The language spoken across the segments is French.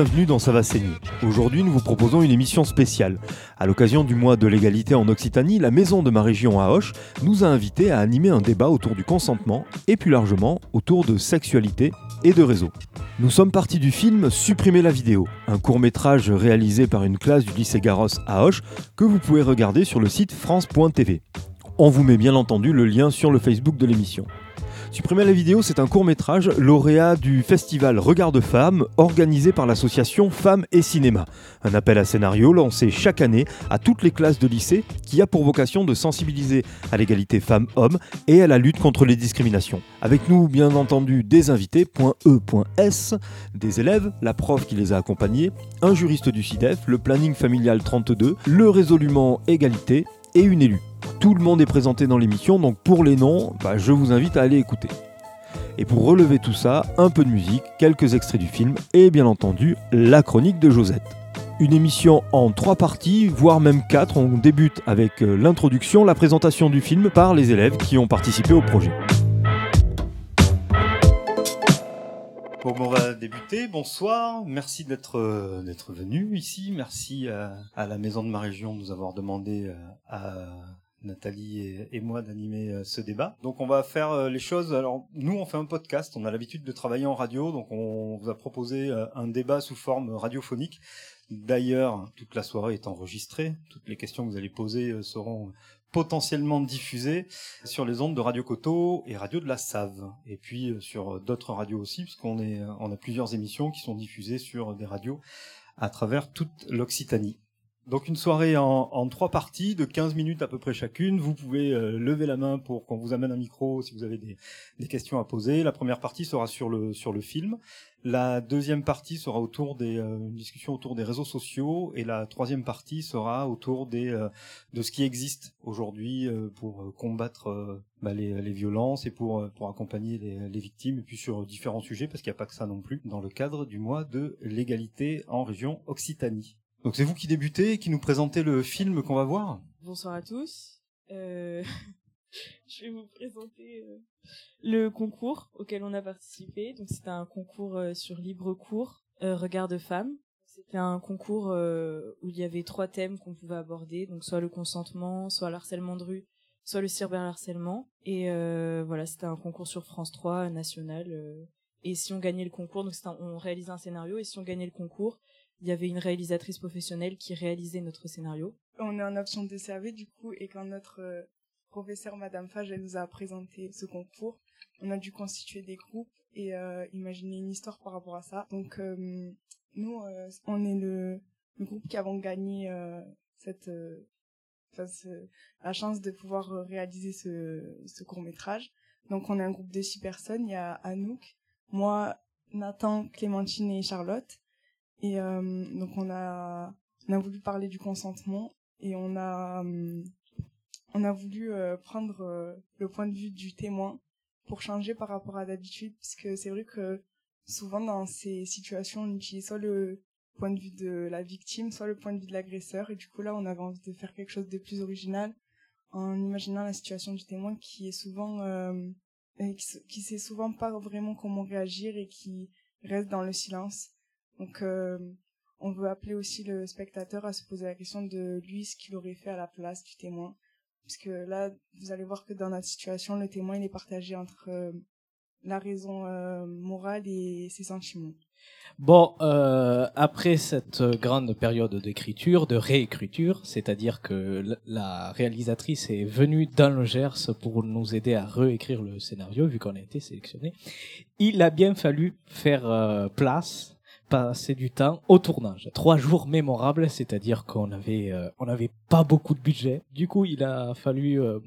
Bienvenue dans Ça. Aujourd'hui, nous vous proposons une émission spéciale. À l'occasion du mois de l'égalité en Occitanie, la maison de ma région à Hoche nous a invités à animer un débat autour du consentement et plus largement autour de sexualité et de réseau. Nous sommes partis du film Supprimer la vidéo, un court-métrage réalisé par une classe du lycée Garros à Hoche que vous pouvez regarder sur le site france.tv. On vous met bien entendu le lien sur le Facebook de l'émission. Supprimer la vidéo, c'est un court métrage lauréat du festival Regard de Femmes organisé par l'association Femmes et Cinéma. Un appel à scénario lancé chaque année à toutes les classes de lycée qui a pour vocation de sensibiliser à l'égalité femmes-hommes et à la lutte contre les discriminations. Avec nous, bien entendu, des invités, point E, des élèves, la prof qui les a accompagnés, un juriste du CIDEF, le planning familial 32, le résolument égalité et une élue. Tout le monde est présenté dans l'émission, donc pour les noms, bah, je vous invite à aller écouter. Et pour relever tout ça, un peu de musique, quelques extraits du film et bien entendu la chronique de Josette. Une émission en trois parties, voire même quatre. On débute avec euh, l'introduction, la présentation du film par les élèves qui ont participé au projet. Bon, débuter. Bonsoir. Merci d'être euh, venu ici. Merci à, à, la maison de ma région de nous avoir demandé euh, à Nathalie et, moi d'animer euh, ce débat. Donc on va faire euh, les choses. Alors nous on fait un podcast, on a l'habitude de travailler en radio, donc on vous a proposé euh, un débat sous forme radiophonique. D'ailleurs, toute la soirée est enregistrée. Toutes les questions que vous allez poser seront potentiellement diffusées sur les ondes de Radio Coteau et Radio de la Save. Et puis sur d'autres radios aussi, puisqu'on est, a plusieurs émissions qui sont diffusées sur des radios à travers toute l'Occitanie. Donc une soirée en, trois parties de 15 minutes à peu près chacune. Vous pouvez euh, lever la main pour qu'on vous amène un micro si vous avez des, questions à poser. La première partie sera sur le sur le film. La deuxième partie sera autour des euh, une discussion autour des réseaux sociaux et la troisième partie sera autour des euh, de ce qui existe aujourd'hui pour combattre bah, les, violences et pour accompagner les victimes et puis sur différents sujets parce qu'il n'y a pas que ça non plus dans le cadre du mois de l'égalité en région Occitanie. Donc c'est vous qui débutez et qui nous présentez le film qu'on va voir? Bonsoir à tous. Euh... je vais vous présenter euh, le concours auquel on a participé. Donc c'était un concours euh, sur libre cours, euh, regard de femmes. C'était un concours où il y avait trois thèmes qu'on pouvait aborder, donc soit le consentement, soit l'harcèlement de rue, soit le cyberharcèlement. Et voilà, c'était un concours sur France 3 national. et si on gagnait le concours, donc on réalisait un scénario, et si on gagnait le concours, il y avait une réalisatrice professionnelle qui réalisait notre scénario. On est en option de servir du coup et quand notre euh, professeur Madame Fage elle nous a présenté ce concours, on a dû constituer des groupes et euh, imaginer une histoire par rapport à ça. Donc euh, nous on est le, le, groupe qui avons gagné cette la chance de pouvoir réaliser ce, ce court métrage. Donc on est un groupe de six personnes. Il y a Anouk, moi, Nathan, Clémentine et Charlotte. Et euh, donc on a on a voulu parler du consentement et on a euh, on a voulu euh, prendre le point de vue du témoin pour changer par rapport à d'habitude. Puisque c'est vrai que souvent dans ces situations on utilise soit le point de vue de la victime soit le point de vue de l'agresseur. Et du coup là on avait envie de faire quelque chose de plus original en imaginant la situation du témoin qui est souvent euh, qui, qui sait souvent pas vraiment comment réagir et qui reste dans le silence donc, euh, on veut appeler aussi le spectateur à se poser la question de lui ce qu'il aurait fait à la place du témoin. Puisque là, vous allez voir que dans notre situation, le témoin il est partagé entre euh, la raison euh, morale et ses sentiments. Bon, euh, après cette grande période d'écriture, de réécriture, c'est-à-dire que la réalisatrice est venue dans le Gers pour nous aider à réécrire le scénario, vu qu'on a été sélectionné, il a bien fallu faire place passer du temps au tournage. Trois jours mémorables, c'est-à-dire qu'on avait euh, on avait pas beaucoup de budget. Du coup, il a fallu euh,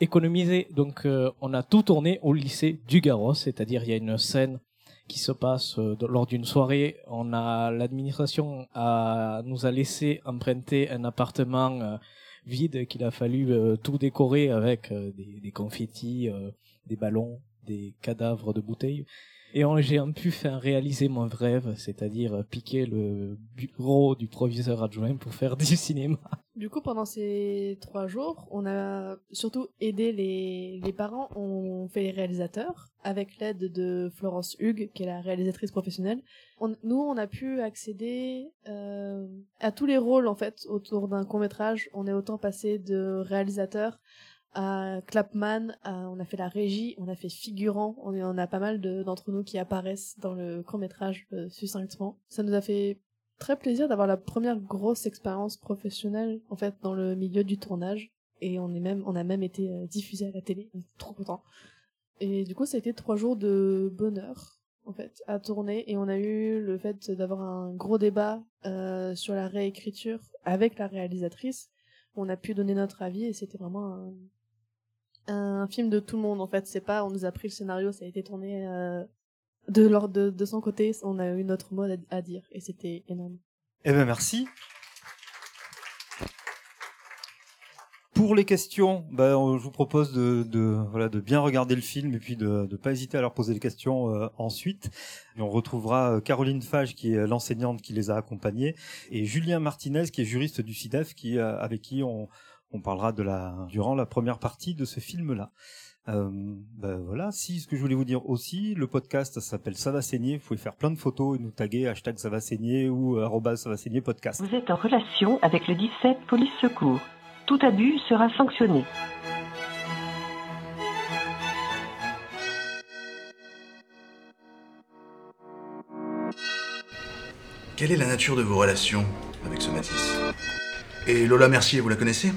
économiser. Donc, euh, on a tout tourné au lycée du Garros, c'est-à-dire il y a une scène qui se passe lors d'une soirée. On a l'administration a nous a laissé emprunter un appartement vide qu'il a fallu tout décorer avec des, des confettis, des ballons, des cadavres de bouteilles Et j'ai pu faire réaliser mon rêve, c'est-à-dire piquer le bureau du proviseur adjoint pour faire du cinéma. Du coup, pendant ces trois jours, on a surtout aidé les, les parents, on fait les réalisateurs, avec l'aide de Florence Hugues, qui est la réalisatrice professionnelle. nous, on a pu accéder euh, à tous les rôles, en fait, autour d'un court-métrage. On est autant passé de réalisateur à Clapman, on a fait la régie, on a fait figurant, on, on a pas mal d'entre nous qui apparaissent dans le court-métrage euh, succinctement. Ça nous a fait très plaisir d'avoir la première grosse expérience professionnelle en fait dans le milieu du tournage et on est même on a même été euh, diffusé à la télé, on est trop content. Et du coup, ça a été trois jours de bonheur en fait à tourner et on a eu le fait d'avoir un gros débat euh, sur la réécriture avec la réalisatrice. On a pu donner notre avis et c'était vraiment un, un film de tout le monde en fait. C'est pas on nous a pris le scénario, ça a été tourné euh, de, de, de son côté, on a eu notre mot à, dire et c'était énorme. Eh ben merci. Pour les questions, ben, je vous propose de, voilà, de bien regarder le film et puis de ne pas hésiter à leur poser des questions euh, ensuite. On retrouvera euh, Caroline Fage, qui est l'enseignante qui les a accompagnés, et Julien Martinez, qui est juriste du CIDEF, qui, avec qui on, on parlera de la, durant la première partie de ce film-là. Euh, ben voilà, si ce que je voulais vous dire aussi, le podcast s'appelle Ça va saigner, vous pouvez faire plein de photos et nous taguer hashtag ça va saigner ou euh, arrobas ça va saigner podcast. Vous êtes en relation avec le 17 Police Secours. Tout abus sera sanctionné. Quelle est la nature de vos relations avec ce Matisse Et Lola Mercier, vous la connaissez?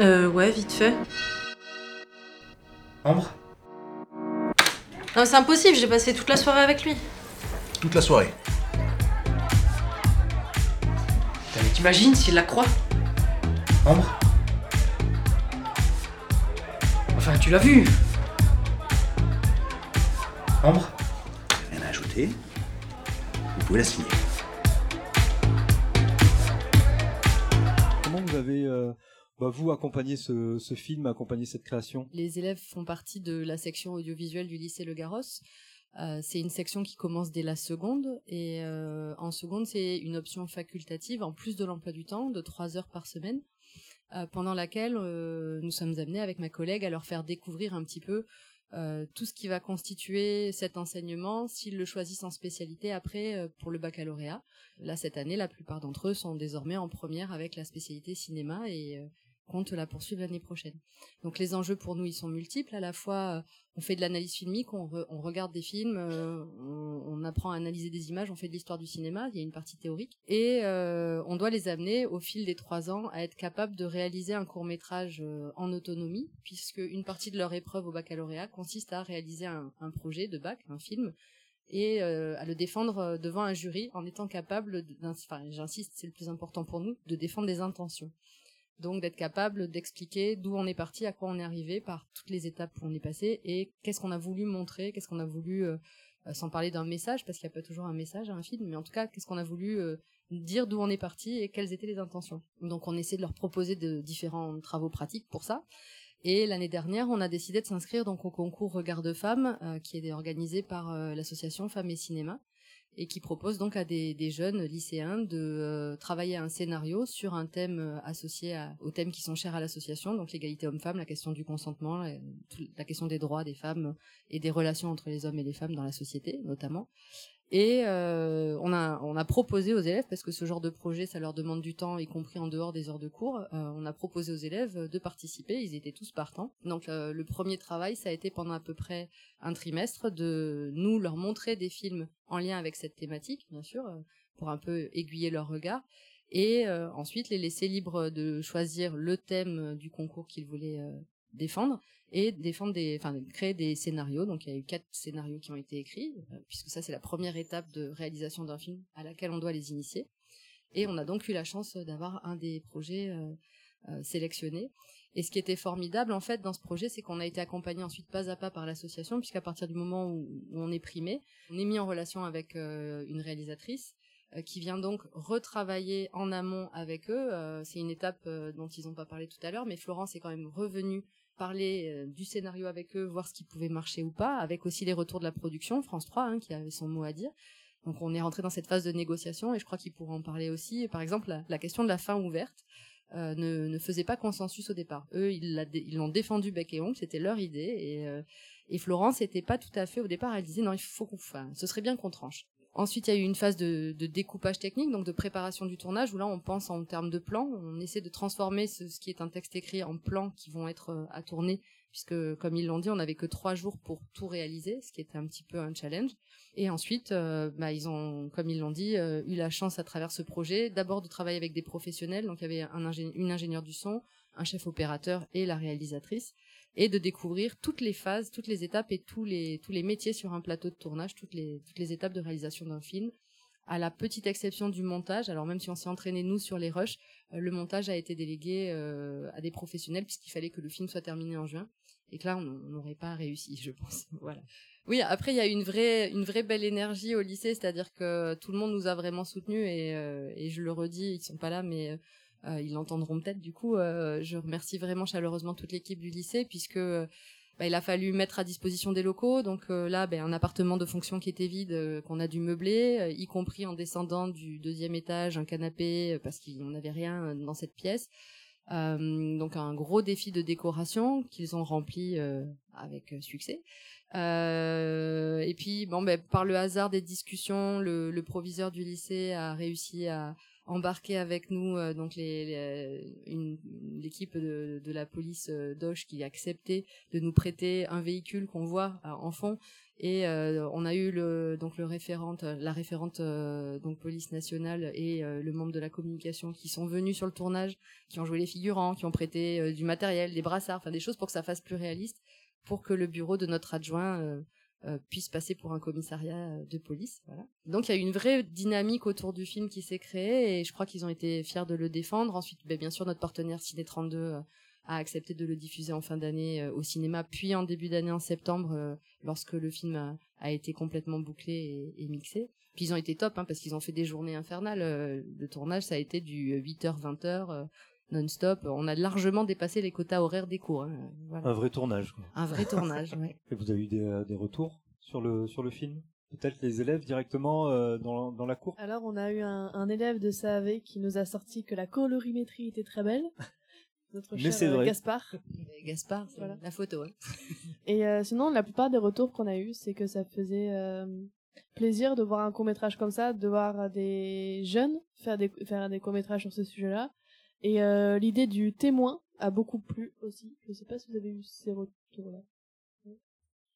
Euh, ouais, vite fait. Ambre Non, c'est impossible, j'ai passé toute la soirée avec lui. Toute la soirée Mais t'imagines s'il la croit Ambre Enfin, tu l'as vu Ambre Rien à ajouter. Vous pouvez la signer. Comment vous avez euh, bah, vous accompagnez ce, film, accompagner cette création Les élèves font partie de la section audiovisuelle du lycée Le Garros. Euh, c'est une section qui commence dès la seconde et euh, en seconde c'est une option facultative en plus de l'emploi du temps de trois heures par semaine euh, pendant laquelle nous sommes amenés avec ma collègue à leur faire découvrir un petit peu euh, tout ce qui va constituer cet enseignement s'ils le choisissent en spécialité après euh, pour le baccalauréat. Là cette année la plupart d'entre eux sont désormais en première avec la spécialité cinéma et euh, compte la poursuivre l'année prochaine. Donc les enjeux pour nous ils sont multiples. À la fois euh, on fait de l'analyse filmique, on, re, on, regarde des films, euh, on, apprend à analyser des images, on fait de l'histoire du cinéma. Il y a une partie théorique et euh, on doit les amener au fil des trois ans à être capable de réaliser un court métrage en autonomie, puisque une partie de leur épreuve au baccalauréat consiste à réaliser un, projet de bac, un film et à le défendre devant un jury en étant capable, enfin j'insiste, c'est le plus important pour nous, de défendre des intentions. Donc d'être capable d'expliquer d'où on est parti, à quoi on est arrivé, par toutes les étapes où on est passé et qu'est-ce qu'on a voulu montrer, qu'est-ce qu'on a voulu, euh, sans parler d'un message, parce qu'il n'y a pas toujours un message à un film, mais en tout cas, qu'est-ce qu'on a voulu euh, dire d'où on est parti et quelles étaient les intentions. Donc on essaie de leur proposer de différents travaux pratiques pour ça. Et l'année dernière, on a décidé de s'inscrire donc au concours Regard de Femmes, euh, qui est organisé par l'association Femmes et Cinéma, et qui propose donc à des, jeunes lycéens de euh, travailler un scénario sur un thème euh, associé aux thèmes qui sont chers à l'association, donc l'égalité homme-femme, la question du consentement, la, question des droits des femmes et des relations entre les hommes et les femmes dans la société notamment. Et euh, on, a, on a proposé aux élèves, parce que ce genre de projet, ça leur demande du temps, y compris en dehors des heures de cours, euh, on a proposé aux élèves de participer, ils étaient tous partants. Donc euh, le premier travail, ça a été pendant à peu près un trimestre de nous leur montrer des films en lien avec cette thématique, bien sûr, pour un peu aiguiller leur regard, et ensuite les laisser libres de choisir le thème du concours qu'ils voulaient défendre et défendre des, enfin créer des scénarios. Donc il y a eu quatre scénarios qui ont été écrits, euh, puisque ça c'est la première étape de réalisation d'un film à laquelle on doit les initier. Et on a donc eu la chance d'avoir un des projets euh, euh, sélectionnés. Et ce qui était formidable en fait dans ce projet, c'est qu'on a été accompagné ensuite pas à pas par l'association, puisqu'à partir du moment où, on est primé, on est mis en relation avec une réalisatrice qui vient donc retravailler en amont avec eux. c'est une étape dont ils n'ont pas parlé tout à l'heure, mais Florence est quand même revenue parler du scénario avec eux, voir ce qui pouvait marcher ou pas, avec aussi les retours de la production, France 3, hein, qui avait son mot à dire. Donc on est rentré dans cette phase de négociation et je crois qu'ils pourront en parler aussi. Par exemple, la, question de la fin ouverte euh, ne, ne, faisait pas consensus au départ. Eux, ils l'ont défendu bec et ongle, c'était leur idée. Et, euh, Florence n'était pas tout à fait au départ. Elle disait non, il faut qu'on, ce serait bien qu'on tranche. Ensuite, il y a eu une phase de, découpage technique, donc de préparation du tournage, où là, on pense en termes de plans. On essaie de transformer ce, qui est un texte écrit en plans qui vont être euh, à tourner puisque comme ils l'ont dit, on n'avait que trois jours pour tout réaliser, ce qui était un petit peu un challenge. Et ensuite, euh, bah, ils ont, comme ils l'ont dit, euh, eu la chance à travers ce projet, d'abord de travailler avec des professionnels, donc il y avait un une ingénieure du son, un chef opérateur et la réalisatrice, et de découvrir toutes les phases, toutes les étapes et tous les tous les métiers sur un plateau de tournage, toutes les toutes les étapes de réalisation d'un film à la petite exception du montage. Alors même si on s'est entraîné nous sur les rushs, euh, le montage a été délégué euh, à des professionnels puisqu'il fallait que le film soit terminé en juin et que là on n'aurait pas réussi, je pense. voilà. Oui, après il y a une vraie une vraie belle énergie au lycée, c'est-à-dire que tout le monde nous a vraiment soutenus et, euh, et je le redis, ils sont pas là mais ils l'entendront peut-être du coup. je remercie vraiment chaleureusement toute l'équipe du lycée puisque bah, il a fallu mettre à disposition des locaux. Donc euh, là, ben, un appartement de fonction qui était vide, euh, qu'on a dû meubler, euh, y compris en descendant du deuxième étage, un canapé, parce qu'on n'avait rien dans cette pièce. donc un gros défi de décoration qu'ils ont rempli avec succès. et puis bon, ben, par le hasard des discussions, le, le proviseur du lycée a réussi à embarquer avec nous euh, donc une l'équipe de, la police euh, d'Oche qui a accepté de nous prêter un véhicule qu'on voit euh, en fond. Et on a eu donc le référente la référente donc police nationale et le membre de la communication qui sont venus sur le tournage qui ont joué les figurants qui ont prêté du matériel des brassards enfin des choses pour que ça fasse plus réaliste pour que le bureau de notre adjoint euh, puisse passer pour un commissariat euh, de police. Donc il y a une vraie dynamique autour du film qui s'est créée et je crois qu'ils ont été fiers de le défendre. Ensuite, ben, bien sûr, notre partenaire Ciné 32 euh, a accepté de le diffuser en fin d'année au cinéma, puis en début d'année en septembre, lorsque le film a, été complètement bouclé et, mixé. Puis ils ont été top, hein, parce qu'ils ont fait des journées infernales. le tournage, ça a été du 8h, 20h non-stop. On a largement dépassé les quotas horaires des cours. Hein. Un vrai tournage. Un vrai tournage, oui. Et vous avez eu des, euh, des retours sur le, sur le film? Peut-être les élèves directement euh, dans, dans la cour? Alors, on a eu un, un, élève de SAV qui nous a sorti que la colorimétrie était très belle. Notre cher Mais euh, Gaspard. Gaspard, voilà. la photo. Hein. Et sinon, la plupart des retours qu'on a eus, c'est que ça faisait plaisir de voir un court métrage comme ça, de voir des jeunes faire des, faire des métrages sur ce sujet-là, et euh, l'idée du témoin a beaucoup plu aussi. Je sais pas si vous avez eu ces retours-là.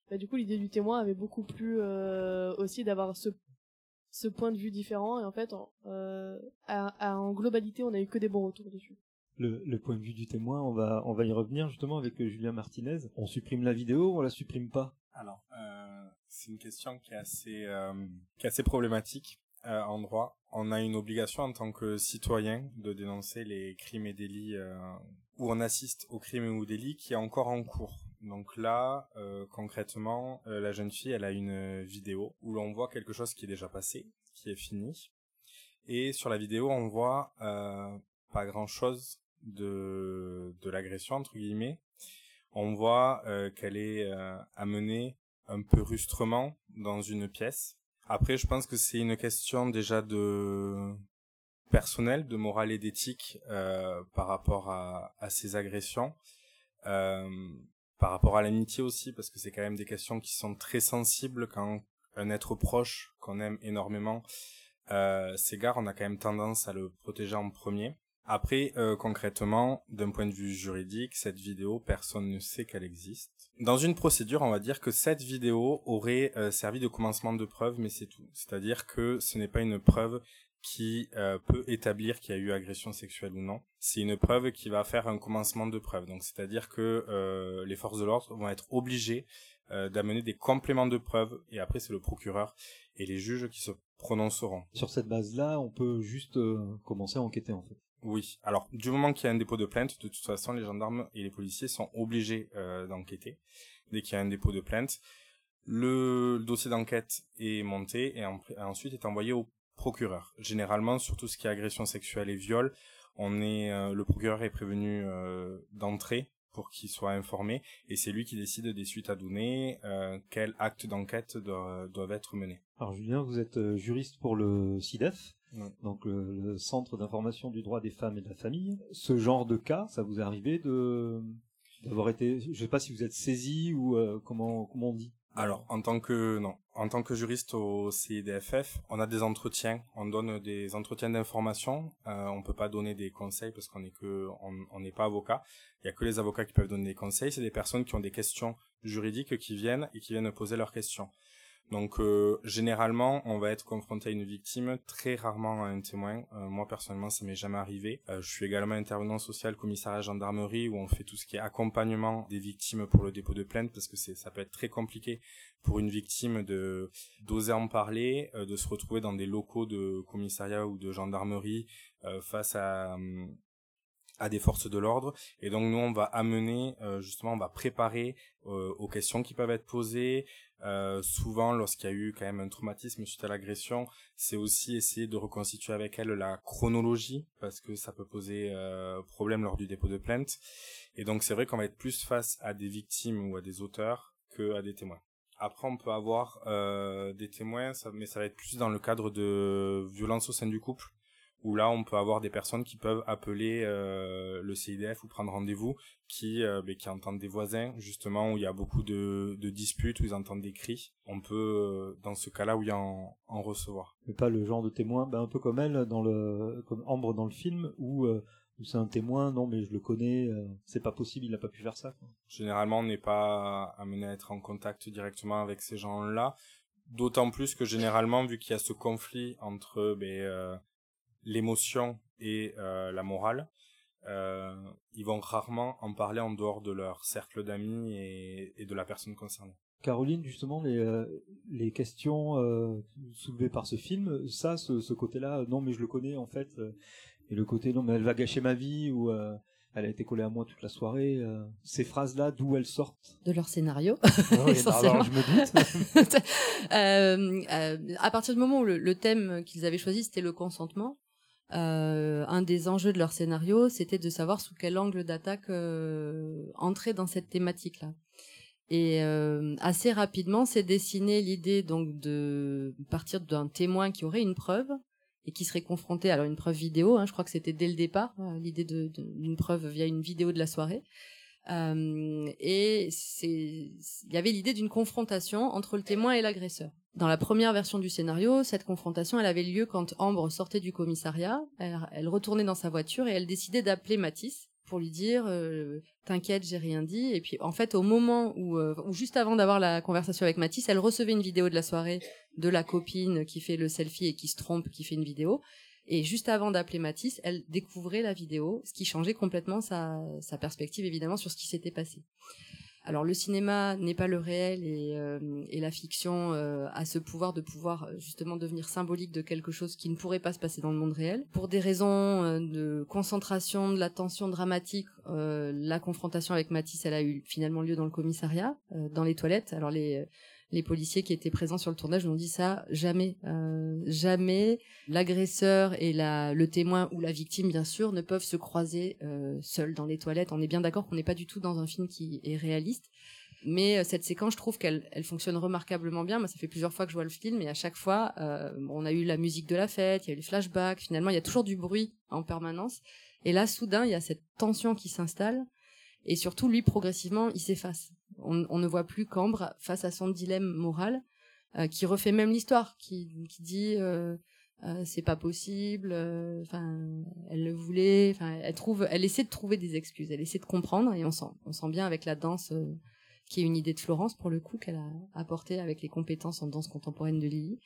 Bah, du coup, l'idée du témoin avait beaucoup plu euh, aussi d'avoir ce ce point de vue différent et en fait en, euh, à, en globalité on a eu que des bons retours dessus. Le, le, point de vue du témoin, on va on va y revenir justement avec euh, Julien Martinez. On supprime la vidéo ou on la supprime pas? Alors euh, c'est une question qui est assez euh, qui est assez problématique euh, en droit, on a une obligation en tant que citoyen de dénoncer les crimes et délits euh, où on assiste aux crimes ou délits qui est encore en cours. Donc là, euh, concrètement, la jeune fille, elle a une vidéo où l'on voit quelque chose qui est déjà passé, qui est fini. Et sur la vidéo, on voit pas grand-chose de, de l'agression, entre guillemets. On voit qu'elle est amenée un peu rustrement dans une pièce après, je pense que c'est une question déjà de personnel, de morale et d'éthique euh, par rapport à, à ces agressions, euh, par rapport à l'amitié aussi, parce que c'est quand même des questions qui sont très sensibles quand un être proche qu'on aime énormément euh, s'égare, on a quand même tendance à le protéger en premier. Après, euh, concrètement, d'un point de vue juridique, cette vidéo, personne ne sait qu'elle existe. Dans une procédure, on va dire que cette vidéo aurait euh, servi de commencement de preuve, mais c'est tout. C'est-à-dire que ce n'est pas une preuve qui euh, peut établir qu'il y a eu agression sexuelle ou non. C'est une preuve qui va faire un commencement de preuve. Donc, c'est-à-dire que les forces de l'ordre vont être obligées d'amener des compléments de preuve, et après c'est le procureur et les juges qui se prononceront. Sur cette base-là, on peut juste commencer à enquêter en fait. Oui. Alors, du moment qu'il y a un dépôt de plainte, de toute façon, les gendarmes et les policiers sont obligés euh, d'enquêter dès qu'il y a un dépôt de plainte. Le dossier d'enquête est monté et ensuite est envoyé au procureur. Généralement, sur tout ce qui est agression sexuelle et viol, on est euh, le procureur est prévenu euh, d'entrée pour qu'il soit informé et c'est lui qui décide des suites à donner, euh, quels actes d'enquête doivent, doivent être menés. Alors Julien, vous êtes juriste pour le CIDEF. Donc le, Centre d'information du droit des femmes et de la famille. Ce genre de cas, ça vous est arrivé de d'avoir été, je sais pas si vous êtes saisi ou euh, comment comment on dit? Alors, en tant que non, en tant que juriste au CIDFF, on a des entretiens, on donne des entretiens d'information. Euh, on peut pas donner des conseils parce qu'on est que on n'est pas avocat. Il y a que les avocats qui peuvent donner des conseils. C'est des personnes qui ont des questions juridiques qui viennent et qui viennent poser leurs questions. Donc euh, généralement, on va être confronté à une victime, très rarement à un témoin. Euh, moi personnellement, ça m'est jamais arrivé. Euh, je suis également intervenant social commissariat gendarmerie où on fait tout ce qui est accompagnement des victimes pour le dépôt de plainte parce que ça peut être très compliqué pour une victime de d'oser en parler, euh, de se retrouver dans des locaux de commissariat ou de gendarmerie euh, face à hum, à des forces de l'ordre. Et donc nous on va amener euh, justement on va préparer euh, aux questions qui peuvent être posées. Euh, souvent lorsqu'il y a eu quand même un traumatisme suite à l'agression c'est aussi essayer de reconstituer avec elle la chronologie parce que ça peut poser euh, problème lors du dépôt de plainte. Et donc c'est vrai qu'on va être plus face à des victimes ou à des auteurs que à des témoins. Après, on peut avoir euh, des témoins, mais ça va être plus dans le cadre de violences au sein du couple, où là, on peut avoir des personnes qui peuvent appeler euh, le CIDF ou prendre rendez-vous, qui, euh, ben, qui entendent des voisins, justement, où il y a beaucoup de, de disputes, où ils entendent des cris. On peut, euh, dans ce cas-là, oui, en, en recevoir. Mais pas le genre de témoin, ben, un peu comme elle dans le comme Ambre dans le film où où c'est un témoin, non mais je le connais, euh, c'est pas possible, il n'a pas pu faire ça. Quoi. Généralement, on n'est pas amené à être en contact directement avec ces gens-là. D'autant plus que généralement, vu qu'il y a ce conflit entre ben, euh, l'émotion et euh, la morale, euh, ils vont rarement en parler en dehors de leur cercle d'amis et, et de la personne concernée. Caroline, justement, les, euh, les questions euh, soulevées par ce film, ça, ce, ce côté-là, non mais je le connais en fait, euh, et le côté non mais elle va gâcher ma vie ou euh, elle a été collée à moi toute la soirée, euh, ces phrases-là, d'où elles sortent? De leur scénario. Oui, essentiellement. alors, je me doute. Euh, euh, à partir du moment où le, le thème qu'ils avaient choisi c'était le consentement, euh, un des enjeux de leur scénario c'était de savoir sous quel angle d'attaque euh, entrer dans cette thématique-là. Et euh, assez rapidement, s'est dessinée l'idée donc de partir d'un témoin qui aurait une preuve et qui serait confronté alors une preuve vidéo. Hein, je crois que c'était dès le départ l'idée d'une preuve via une vidéo de la soirée. Euh, et il y avait l'idée d'une confrontation entre le témoin et l'agresseur. Dans la première version du scénario, cette confrontation, elle avait lieu quand Ambre sortait du commissariat, elle, retournait dans sa voiture et elle décidait d'appeler Matisse pour lui dire euh, t'inquiète j'ai rien dit. Et puis en fait au moment où, euh, ou juste avant d'avoir la conversation avec Matisse elle recevait une vidéo de la soirée de la copine qui fait le selfie et qui se trompe qui fait une vidéo et juste avant d'appeler Matisse elle découvrait la vidéo ce qui changeait complètement sa, sa perspective évidemment sur ce qui s'était passé alors le cinéma n'est pas le réel et, euh, et la fiction euh, a ce pouvoir de pouvoir euh, justement devenir symbolique de quelque chose qui ne pourrait pas se passer dans le monde réel. Pour des raisons euh, de concentration, de la tension dramatique, euh, la confrontation avec Matisse, elle a eu finalement lieu dans le commissariat, euh, dans les toilettes. Alors les les policiers qui étaient présents sur le tournage nous ont dit ça jamais, euh, jamais l'agresseur et le témoin ou la victime bien sûr ne peuvent se croiser euh, seuls dans les toilettes. On est bien d'accord qu'on n'est pas du tout dans un film qui est réaliste. Mais euh, cette séquence, je trouve qu'elle elle fonctionne remarquablement bien. Moi, ça fait plusieurs fois que je vois le film et à chaque fois, on a eu la musique de la fête, il y a eu les flashbacks. Finalement, il y a toujours du bruit en permanence. Et là, soudain, il y a cette tension qui s'installe. Et surtout, lui, progressivement, il s'efface. On, ne voit plus qu'Ambre face à son dilemme moral, euh, qui refait même l'histoire, qui, dit euh, euh, c'est pas possible, euh, enfin, elle le voulait, enfin, elle trouve, elle essaie de trouver des excuses, elle essaie de comprendre, et on sent, on sent bien avec la danse, qui est une idée de Florence pour le coup qu'elle a apporté avec les compétences en danse contemporaine de Lily.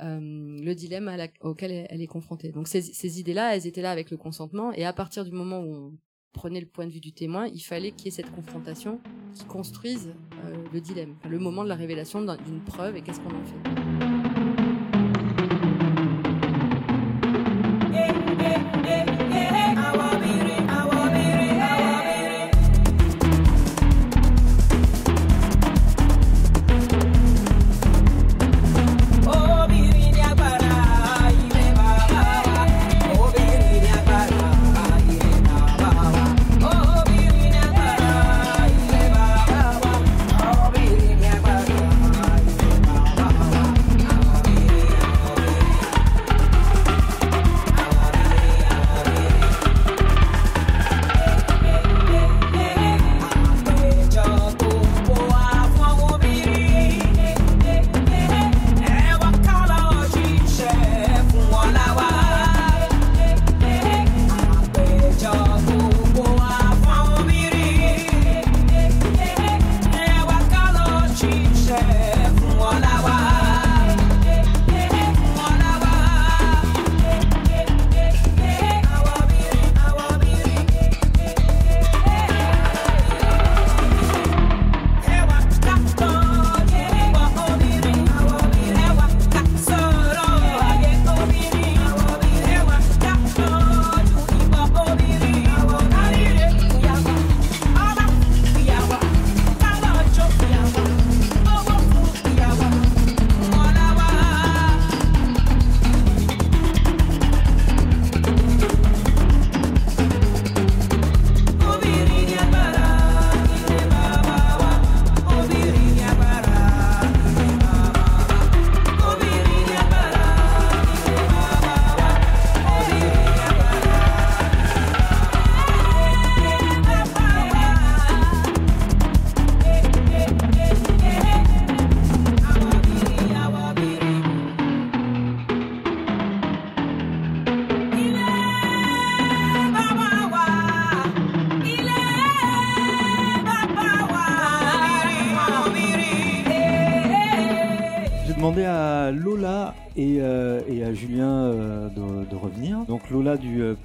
le dilemme auquel elle, elle est confrontée. Donc ces, ces idées-là, elles étaient là avec le consentement, et à partir du moment où on prenait le point de vue du témoin, il fallait qu'il y ait cette confrontation qui construise euh, le dilemme, le moment de la révélation d'un- d'une preuve et qu'est-ce qu'on en fait.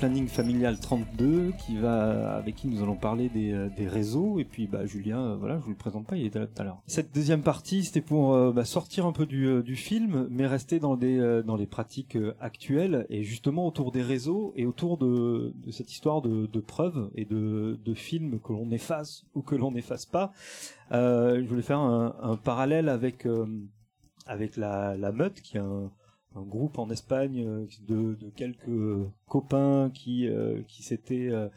Planning familial 32 qui va avec qui nous allons parler des, euh, réseaux et puis bah Julien euh, voilà je vous le présente pas il était là tout à l'heure. Cette deuxième partie c'était pour euh, bah, sortir un peu du, film mais rester dans des dans les pratiques actuelles et justement autour des réseaux et autour de, cette histoire de, preuves et de, films que l'on efface ou que l'on n'efface pas. Je voulais faire un, parallèle avec avec la, la meute qui est un, un groupe en Espagne euh, de, quelques copains qui euh, qui s'étaient euh,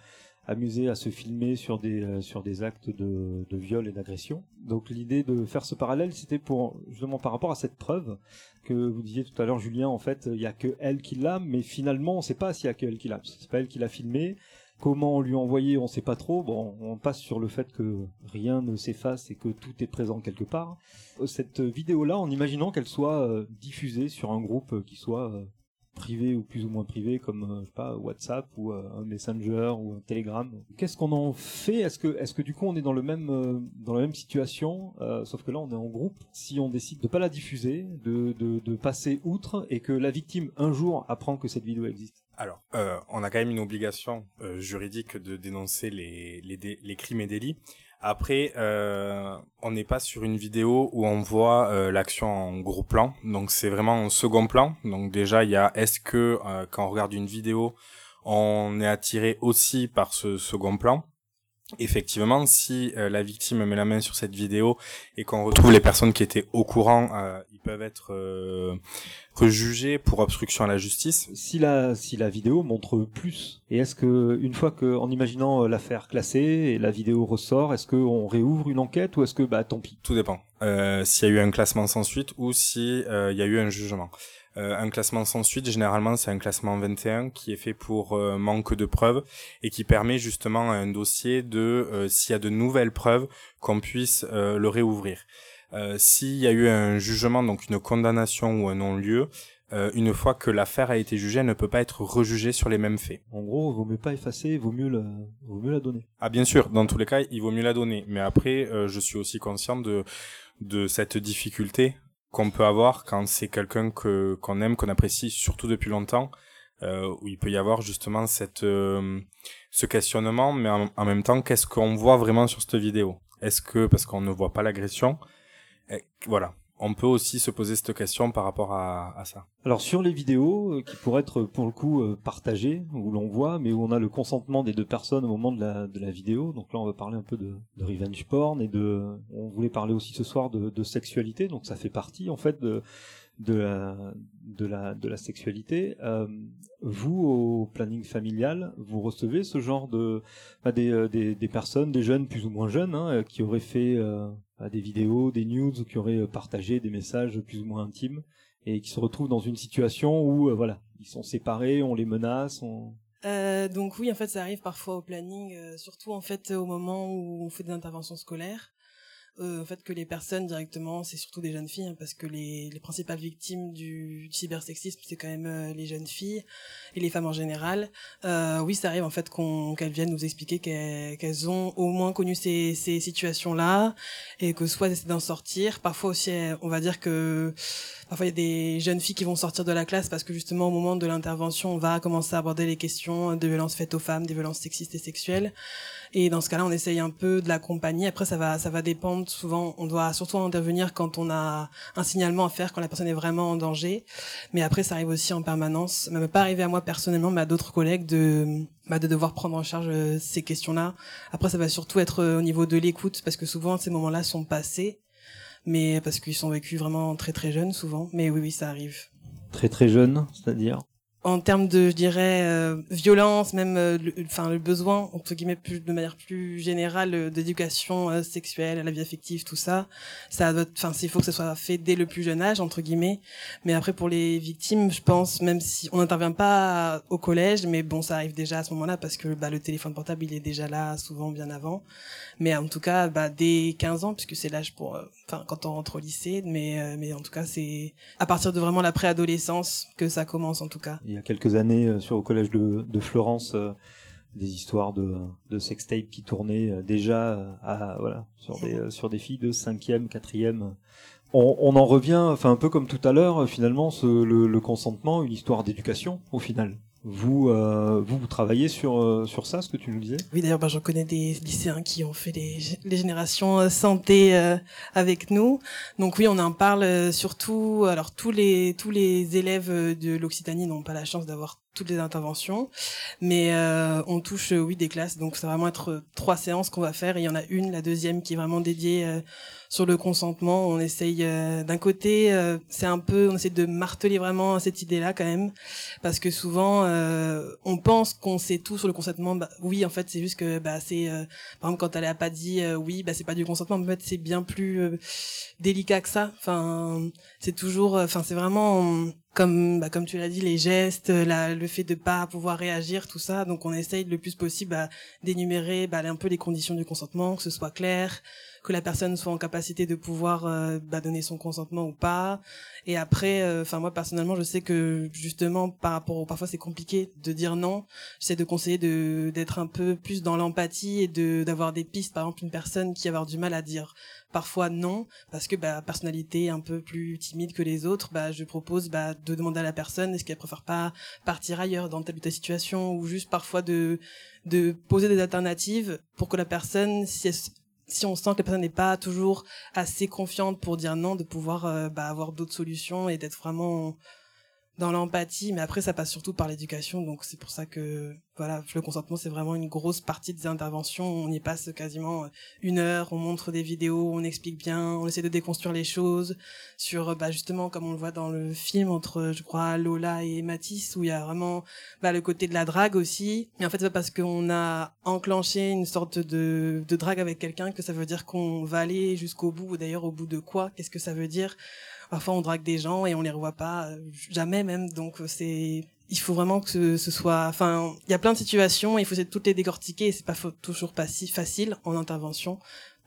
amusés à se filmer sur des sur des actes de, viol et d'agression. Donc l'idée de faire ce parallèle, c'était pour justement par rapport à cette preuve que vous disiez tout à l'heure, Julien. En fait, il y a que elle qui l'a, mais finalement, on ne sait pas s'il y a que elle qui l'a. C'est pas elle qui l'a filmé. Comment lui a envoyé, on sait pas trop. Bon, on passe sur le fait que rien ne s'efface et que tout est présent quelque part. Cette vidéo-là, en imaginant qu'elle soit euh, diffusée sur un groupe euh, qui soit euh, privé ou plus ou moins privé, comme je sais pas WhatsApp ou un Messenger ou un Telegram. Qu'est-ce qu'on en fait? Est-ce que, que du coup on est dans le même, dans la même situation, sauf que là on est en groupe. Si on décide de pas la diffuser, de, de passer outre et que la victime un jour apprend que cette vidéo existe. Alors, euh, on a quand même une obligation euh, juridique de dénoncer les, crimes et délits. Après, euh, on n'est pas sur une vidéo où on voit l'action en gros plan, donc c'est vraiment en second plan. Donc déjà, il y a est-ce que quand on regarde une vidéo, on est attiré aussi par ce second plan? Effectivement, si la victime met la main sur cette vidéo et qu'on retrouve les personnes qui étaient au courant, peuvent être euh, rejugés pour obstruction à la justice. Si la, si la vidéo montre plus, et est-ce que une fois que, en imaginant euh, l'affaire classée et la vidéo ressort, est-ce qu'on réouvre une enquête ou est-ce que bah tant pis? Tout dépend. Euh, S'il y a eu un classement sans suite ou si euh, il y a eu un jugement. Euh, un classement sans suite, généralement, c'est un classement 21 qui est fait pour manque de preuves et qui permet justement à un dossier de, s'il y a de nouvelles preuves, qu'on puisse le réouvrir. Euh, S'il y a eu un jugement, donc une condamnation ou un non-lieu, euh, une fois que l'affaire a été jugée, elle ne peut pas être rejugée sur les mêmes faits. En gros, vaut mieux pas effacer, vaut mieux la, vaut mieux la donner. Ah bien sûr, dans tous les cas, il vaut mieux la donner. Mais après, euh, je suis aussi conscient de de cette difficulté qu'on peut avoir quand c'est quelqu'un que qu'on aime, qu'on apprécie, surtout depuis longtemps, euh, où il peut y avoir justement cette ce questionnement, mais en, en même temps, qu'est-ce qu'on voit vraiment sur cette vidéo? Est-ce que parce qu'on ne voit pas l'agression, voilà, on peut aussi se poser cette question par rapport à, à ça. Alors sur les vidéos euh, qui pourraient être pour le coup euh, partagées, où l'on voit, mais où on a le consentement des deux personnes au moment de la, de la vidéo, donc là on va parler un peu de, de revenge porn et de, on voulait parler aussi ce soir de, de sexualité, donc ça fait partie en fait de de la de la de la sexualité. Euh, vous au planning familial, vous recevez ce genre de bah, des, euh, des des personnes, des jeunes plus ou moins jeunes, hein, euh, qui auraient fait euh, des vidéos, des news, qui auraient euh, partagé des messages plus ou moins intimes et qui se retrouvent dans une situation où euh, voilà, ils sont séparés, on les menace, on Euh, donc oui, en fait, ça arrive parfois au planning, euh, surtout en fait au moment où on fait des interventions scolaires. Euh, en fait, que les personnes directement, c'est surtout des jeunes filles, hein, parce que les, les principales victimes du, cybersexisme, c'est quand même euh, les jeunes filles et les femmes en général. Euh, oui, ça arrive en fait qu'on qu'elles viennent nous expliquer qu'elles qu'elles ont au moins connu ces, ces situations-là et que soit elles essaient d'en sortir. Parfois aussi, on va dire que parfois il y a des jeunes filles qui vont sortir de la classe parce que justement au moment de l'intervention, on va commencer à aborder les questions de violences faites aux femmes, des violences sexistes et sexuelles. Et dans ce cas-là, on essaye un peu de l'accompagner. Après, ça va, ça va dépendre. Souvent, on doit surtout intervenir quand on a un signalement à faire, quand la personne est vraiment en danger. Mais après, ça arrive aussi en permanence. Ça m'est pas arrivé à moi personnellement, mais à d'autres collègues de, bah, de devoir prendre en charge euh, ces questions-là. Après, ça va surtout être euh, au niveau de l'écoute, parce que souvent, ces moments-là sont passés. Mais parce qu'ils sont vécus vraiment très très jeunes, souvent. Mais oui, oui, ça arrive très très jeunes, c'est-à-dire? En termes de, je dirais, euh, violence, même, euh, le, enfin, le besoin, entre guillemets, plus, de manière plus générale, euh, d'éducation euh, sexuelle, à la vie affective, tout ça, ça doit, enfin, il faut que ça soit fait dès le plus jeune âge, entre guillemets. Mais après, pour les victimes, je pense, même si on n'intervient pas au collège, mais bon, ça arrive déjà à ce moment-là parce que bah, le téléphone portable, il est déjà là, souvent bien avant. Mais en tout cas, bah, dès 15 ans, puisque c'est l'âge pour, euh, enfin, quand on rentre au lycée, mais, euh, mais en tout cas, c'est à partir de vraiment la préadolescence que ça commence, en tout cas. Y a quelques années, euh, sur au collège de, de Florence, euh, des histoires de, de sextape qui tournaient euh, déjà à, voilà, sur, des, sur des filles de 5e, 4e. On, on en revient, enfin un peu comme tout à l'heure, finalement, ce, le, le consentement, une histoire d'éducation au final. Vous, euh, vous, vous travaillez sur, euh, sur ça, ce que tu nous disais? Oui, d'ailleurs, bah, j'en connais des lycéens qui ont fait les, les générations euh, santé euh, avec nous. Donc oui, on en parle euh, surtout. Alors tous les tous les élèves euh, de l'Occitanie n'ont pas la chance d'avoir toutes les interventions, mais euh, on touche euh, oui des classes. Donc ça va vraiment être euh, trois séances qu'on va faire. Il y en a une, la deuxième, qui est vraiment dédiée euh, sur le consentement. On essaye euh, d'un côté, euh, c'est un peu, on essaie de marteler vraiment cette idée-là quand même, parce que souvent euh, on pense qu'on sait tout sur le consentement. Bah, oui, en fait, c'est juste que bah c'est euh, par exemple quand elle a pas dit euh, oui, bah c'est pas du consentement. En fait, c'est bien plus euh, délicat que ça. Enfin, c'est toujours, enfin c'est vraiment comme bah, comme tu l'as dit, les gestes, le fait de pas pouvoir réagir, tout ça. Donc on essaye le plus possible bah, d'énumérer bah, un peu les conditions du consentement, que ce soit clair, que la personne soit en capacité de pouvoir euh, bah, donner son consentement ou pas. Et après, enfin moi personnellement, je sais que justement par rapport au parfois c'est compliqué de dire non. J'essaie de conseiller de d'être un peu plus dans l'empathie et de d'avoir des pistes. Par exemple, une personne qui va avoir du mal à dire parfois non parce que bah personnalité un peu plus timide que les autres bah je propose bah de demander à la personne est-ce qu'elle préfère pas partir ailleurs dans telle ou telle situation ou juste parfois de de poser des alternatives pour que la personne si elle, si on sent que la personne n'est pas toujours assez confiante pour dire non de pouvoir euh, bah, avoir d'autres solutions et d'être vraiment dans l'empathie, mais après ça passe surtout par l'éducation, donc c'est pour ça que voilà, le consentement c'est vraiment une grosse partie des interventions. On y passe quasiment une heure, on montre des vidéos, on explique bien, on essaie de déconstruire les choses sur bah justement comme on le voit dans le film entre je crois Lola et Matisse où il y a vraiment bah, le côté de la drague aussi. Mais en fait c'est parce qu'on a enclenché une sorte de de drague avec quelqu'un que ça veut dire qu'on va aller jusqu'au bout. D'ailleurs au bout de quoi? Qu'est-ce que ça veut dire? Parfois on drague des gens et on les revoit pas jamais même. Donc c'est il faut vraiment que ce, soit enfin il y a plein de situations il faut essayer de toutes les décortiquer et c'est pas toujours pas si facile en intervention.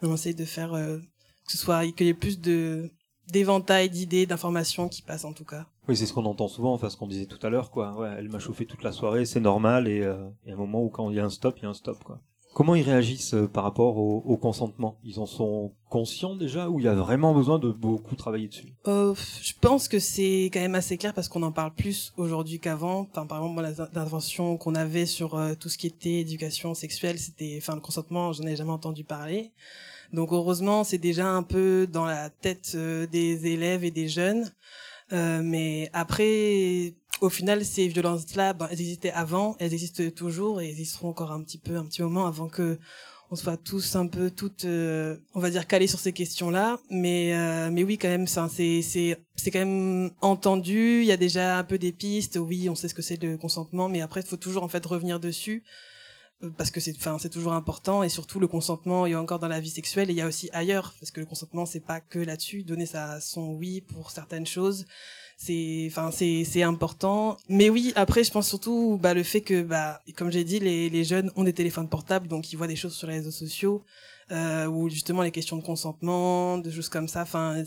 On essaye de faire euh, que ce soit qu'il y ait plus de d'éventail d'idées d'informations qui passent en tout cas. Oui c'est ce qu'on entend souvent enfin ce qu'on disait tout à l'heure quoi. Ouais elle m'a chauffé toute la soirée c'est normal et euh, il y a un moment où quand il y a un stop il y a un stop quoi Comment ils réagissent par rapport au, consentement? Ils en sont conscients déjà ou il y a vraiment besoin de beaucoup travailler dessus? Euh, Je pense que c'est quand même assez clair parce qu'on en parle plus aujourd'hui qu'avant. Enfin, par exemple, l'intervention qu'on avait sur euh, tout ce qui était éducation sexuelle, c'était, enfin, le consentement, j'en ai jamais entendu parler. Donc heureusement, c'est déjà un peu dans la tête euh, des élèves et des jeunes. mais après, au final, ces violences-là, ben, elles existaient avant, elles existent toujours et elles existeront encore un petit peu, un petit moment avant que on soit tous un peu toutes, euh, on va dire calés sur ces questions-là. Mais euh, mais oui, quand même, c'est c'est c'est quand même entendu. Il y a déjà un peu des pistes. Oui, on sait ce que c'est le consentement, mais après, il faut toujours en fait revenir dessus parce que c'est enfin c'est toujours important et surtout le consentement il y a encore dans la vie sexuelle et il y a aussi ailleurs parce que le consentement c'est pas que là-dessus donner sa son oui pour certaines choses c'est enfin c'est c'est important. Mais oui après je pense surtout bah le fait que bah comme j'ai dit les les jeunes ont des téléphones portables donc ils voient des choses sur les réseaux sociaux euh, ou justement les questions de consentement de choses comme ça. Enfin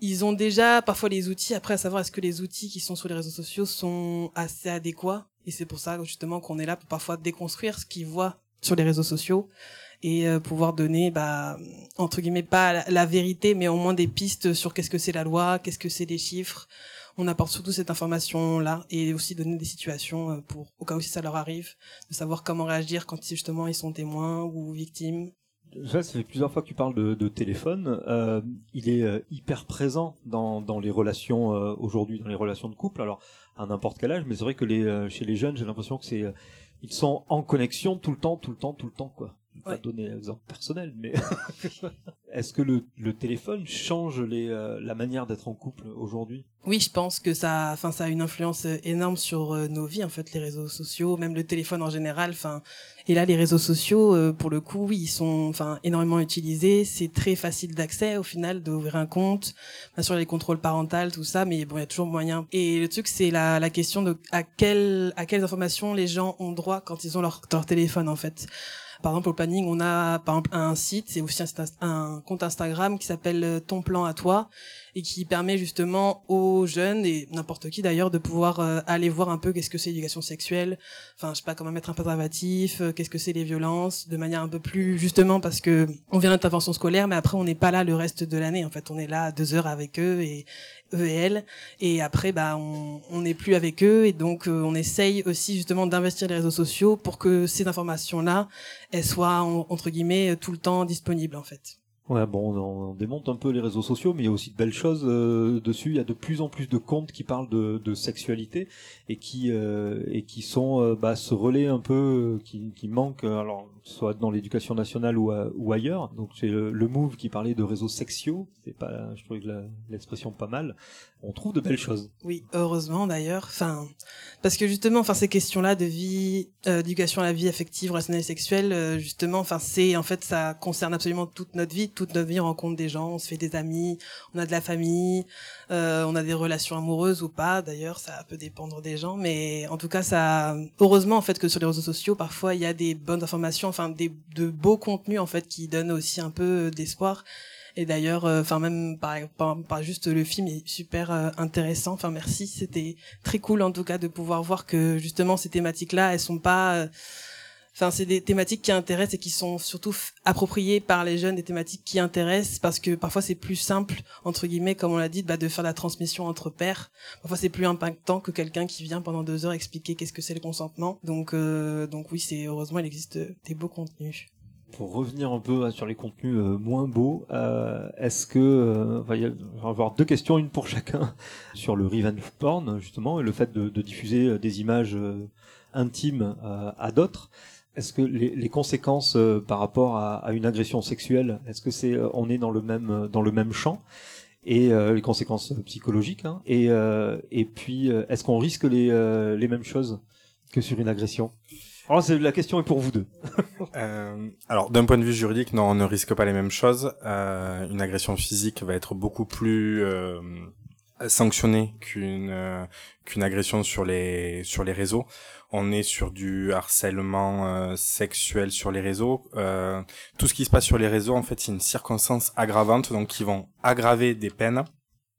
ils ont déjà parfois les outils. Après à savoir est-ce que les outils qui sont sur les réseaux sociaux sont assez adéquats? Et c'est pour ça justement qu'on est là pour parfois déconstruire ce qu'ils voient sur les réseaux sociaux et euh, pouvoir donner bah entre guillemets pas la, la, vérité mais au moins des pistes sur qu'est-ce que c'est la loi qu'est-ce que c'est les chiffres on apporte surtout cette information là et aussi donner des situations pour au cas où si ça leur arrive de savoir comment réagir quand justement ils sont témoins ou victimes ça, fait plusieurs fois que tu parles de, téléphone. Euh, il est euh, hyper présent dans, dans les relations euh, aujourd'hui, dans les relations de couple. Alors à n'importe quel âge, mais c'est vrai que chez les jeunes, j'ai l'impression que c'est ils sont en connexion tout le temps, tout le temps, tout le temps, quoi. Vais ouais. pas donner un exemple personnel, mais est-ce que le, le, téléphone change les, euh, la manière d'être en couple aujourd'hui? Oui, je pense que ça, enfin, ça a une influence énorme sur euh, nos vies, en fait, les réseaux sociaux, même le téléphone en général. Enfin, et là, les réseaux sociaux, euh, pour le coup, oui, ils sont, enfin, énormément utilisés. C'est très facile d'accès, au final, d'ouvrir un compte. Bien sûr, les contrôles parentaux, tout ça, mais bon, il y a toujours moyen. Et le truc, c'est la, la question de à quelle, à quelles informations les gens ont droit quand ils ont leur, leur téléphone, en fait. Par exemple, au planning, on a par exemple un site, c'est aussi un, un, compte Instagram qui s'appelle Ton plan à toi. Et qui permet justement aux jeunes et n'importe qui d'ailleurs de pouvoir euh, aller voir un peu qu'est-ce que c'est l'éducation sexuelle, enfin je sais pas comment mettre un préservatif, euh, qu'est-ce que c'est les violences, de manière un peu plus justement parce que on vient d'intervention scolaire, mais après on n'est pas là le reste de l'année en fait, on est là deux heures avec eux et eux et elles, et après bah on n'est plus avec eux. Et donc euh, on essaye aussi justement d'investir les réseaux sociaux pour que ces informations là elles soient entre guillemets tout le temps disponibles en fait. Ouais, bon, on, démonte un peu les réseaux sociaux, mais il y a aussi de belles choses euh, dessus. Il y a de plus en plus de comptes qui parlent de, sexualité et qui euh, et qui sont euh, bah, ce relais un peu qui, qui manque, alors soit dans l'éducation nationale ou, ou ailleurs. Donc c'est le, le, Move qui parlait de réseaux sexuaux. C'est pas, je trouvais que l'expression pas mal. On trouve de belles choses. Oui, heureusement d'ailleurs. Enfin, parce que justement, enfin ces questions-là de vie, d'éducation à la vie affective, relationnelle sexuelle, justement, enfin c'est en fait ça concerne absolument toute notre vie toute notre vie, on rencontre des gens, on se fait des amis, on a de la famille, euh, on a des relations amoureuses ou pas. D'ailleurs, ça peut dépendre des gens, mais en tout cas, ça, heureusement en fait que sur les réseaux sociaux, parfois il y a des bonnes informations, enfin des de beaux contenus en fait qui donnent aussi un peu d'espoir. Et d'ailleurs, euh, enfin même par, par, juste le film est super euh, intéressant. Enfin merci, c'était très cool en tout cas de pouvoir voir que justement ces thématiques-là, elles sont pas Enfin, c'est des thématiques qui intéressent et qui sont surtout appropriées par les jeunes, des thématiques qui intéressent parce que parfois c'est plus simple entre guillemets, comme on l'a dit, bah, de faire la transmission entre pairs. Parfois c'est plus impactant que quelqu'un qui vient pendant deux heures expliquer qu'est-ce que c'est le consentement. Donc, euh, donc oui, c'est heureusement il existe des beaux contenus pour revenir un peu sur les contenus euh, moins beaux, euh, est-ce que euh, va y avoir deux questions, une pour chacun sur le revenge porn justement et le fait de diffuser des images intimes à d'autres. Est-ce que les, les conséquences euh, par rapport à, à, une agression sexuelle, est-ce que c'est euh, on est dans le même euh, dans le même champ? Et les conséquences psychologiques hein, et et puis est-ce qu'on risque les les mêmes choses que sur une agression? Alors, la question est pour vous deux. euh, alors, d'un point de vue juridique, non, on ne risque pas les mêmes choses. Euh, une agression physique va être beaucoup plus euh, sanctionnée qu'une qu'une agression sur les sur les réseaux on est sur du harcèlement euh, sexuel sur les réseaux. Euh, tout ce qui se passe sur les réseaux, en fait, c'est une circonstance aggravante, donc qui vont aggraver des peines,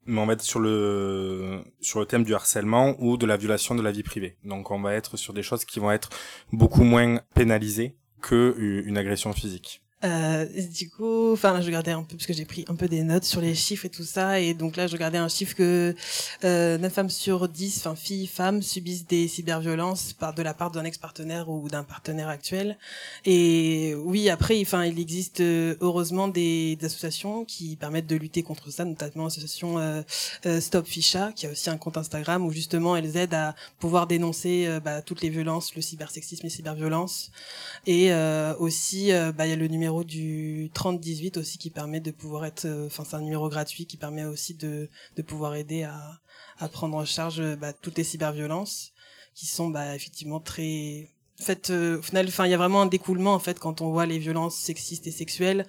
mais on va être sur le sur le thème du harcèlement ou de la violation de la vie privée. Donc on va être sur des choses qui vont être beaucoup moins pénalisées que une agression physique. Euh, du coup, enfin là, je regardais un peu parce que j'ai pris un peu des notes sur les chiffres et tout ça, et donc là, je regardais un chiffre que euh, 9 femmes sur 10, enfin filles, femmes, subissent des cyberviolences par de la part d'un ex-partenaire ou d'un partenaire actuel. Et oui, après, enfin, il existe euh, heureusement des, des, associations qui permettent de lutter contre ça, notamment l'association euh, Stop Ficha, qui a aussi un compte Instagram où justement elles aident à pouvoir dénoncer bah, toutes les violences, le cybersexisme, les cyberviolences, et aussi, bah, il y a le numéro du 3018 aussi qui permet de pouvoir être, euh, enfin c'est un numéro gratuit qui permet aussi de, de pouvoir aider à, à prendre en charge bah, toutes les cyberviolences qui sont bah, effectivement très en fait euh, au final enfin il y a vraiment un découlement en fait quand on voit les violences sexistes et sexuelles.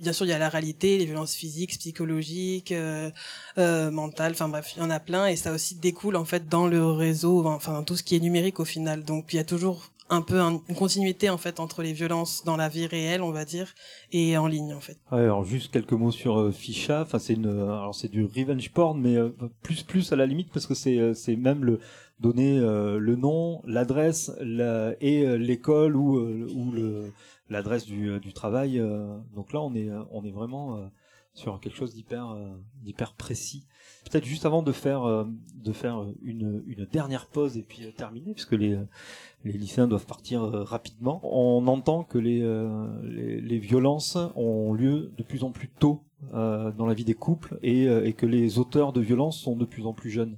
Bien sûr il y a la réalité les violences physiques psychologiques euh, euh, mentales enfin bref il y en a plein et ça aussi découle en fait dans le réseau enfin tout ce qui est numérique au final. Donc il y a toujours un peu une continuité en fait entre les violences dans la vie réelle, on va dire, et en ligne en fait. Ouais, alors juste quelques mots sur euh, Ficha. Enfin, c'est une, euh, alors c'est du revenge porn, mais euh, plus plus à la limite parce que c'est euh, c'est même le donner le nom, l'adresse la, et l'école ou ou le l'adresse du du travail. donc là, on est on est vraiment sur quelque chose d'hyper d'hyper précis. Peut-être juste avant de faire de faire une une dernière pause et puis terminer puisque les les lycéens doivent partir euh, rapidement. On entend que les, euh, les, les, violences ont lieu de plus en plus tôt euh, dans la vie des couples et, et, que les auteurs de violences sont de plus en plus jeunes.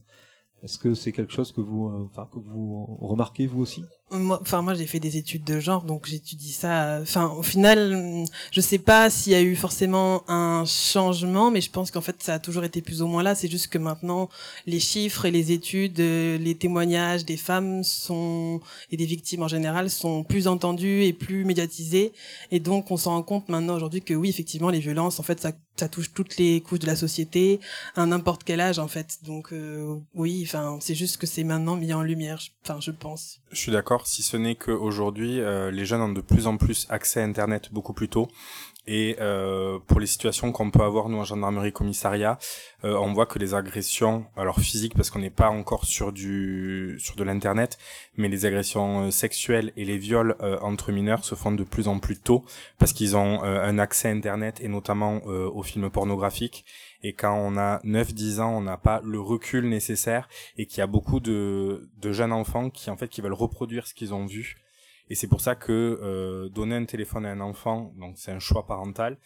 Est-ce que c'est quelque chose que vous, enfin, que vous remarquez vous aussi? Moi, enfin moi j'ai fait des études de genre, donc j'étudie ça. Enfin au final, je sais pas s'il y a eu forcément un changement, mais je pense qu'en fait ça a toujours été plus ou moins là. C'est juste que maintenant les chiffres et les études, euh, les témoignages des femmes sont et des victimes en général sont plus entendus et plus médiatisés, et donc on s'en rend compte maintenant aujourd'hui que oui effectivement les violences en fait ça, ça touche toutes les couches de la société à n'importe quel âge en fait. Donc euh, oui, enfin c'est juste que c'est maintenant mis en lumière. Enfin je pense. Je suis d'accord si ce n'est qu'aujourd'hui, euh, les jeunes ont de plus en plus accès à Internet beaucoup plus tôt. Et euh, pour les situations qu'on peut avoir nous en gendarmerie commissariat, euh, on voit que les agressions, alors physiques parce qu'on n'est pas encore sur du sur de l'internet, mais les agressions euh, sexuelles et les viols euh, entre mineurs se font de plus en plus tôt parce qu'ils ont euh, un accès internet et notamment aux films pornographiques. Et quand on a 9-10 ans, on n'a pas le recul nécessaire et qu'il y a beaucoup de, de jeunes enfants qui en fait qui veulent reproduire ce qu'ils ont vu et c'est pour ça que euh, donner un téléphone à un enfant, donc c'est un choix parental,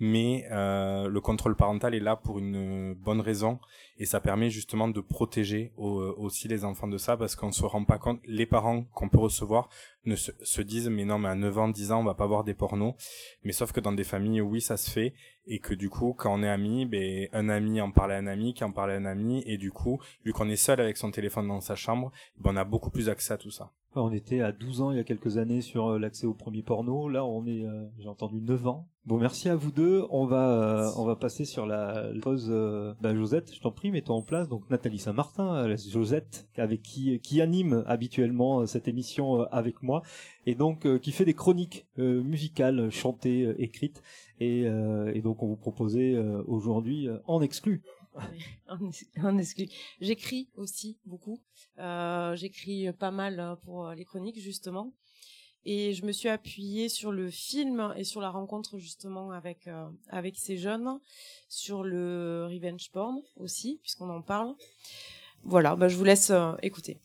mais euh, le contrôle parental est là pour une bonne raison. Et ça permet justement de protéger aussi les enfants de ça parce qu'on se rend pas compte, les parents qu'on peut recevoir ne se, se, disent mais non mais à 9 ans, 10 ans on va pas voir des pornos, mais sauf que dans des familles oui ça se fait. Et que du coup quand on est amis, ben, un ami en parle à un ami qui en parle à un ami. Et du coup vu qu'on est seul avec son téléphone dans sa chambre, ben, on a beaucoup plus accès à tout ça. On était à 12 ans il y a quelques années sur euh, l'accès au premier porno. Là, on est, euh, j'ai entendu 9 ans. Bon, merci à vous deux. On va, euh, on va passer sur la pause. Bah, Josette, je t'en prie, mets-toi en place. Donc Nathalie Saint-Martin, Josette, avec qui, qui anime habituellement cette émission avec moi, et donc qui fait des chroniques musicales, chantées, écrites, et, et, donc on vous proposait aujourd'hui en exclu en exclu. J'écris aussi beaucoup. Euh, J'écris pas mal hein, pour les chroniques justement. Et je me suis appuyée sur le film et sur la rencontre justement avec euh, avec ces jeunes, sur le revenge porn aussi, puisqu'on en parle. Voilà, bah, je vous laisse euh, écouter.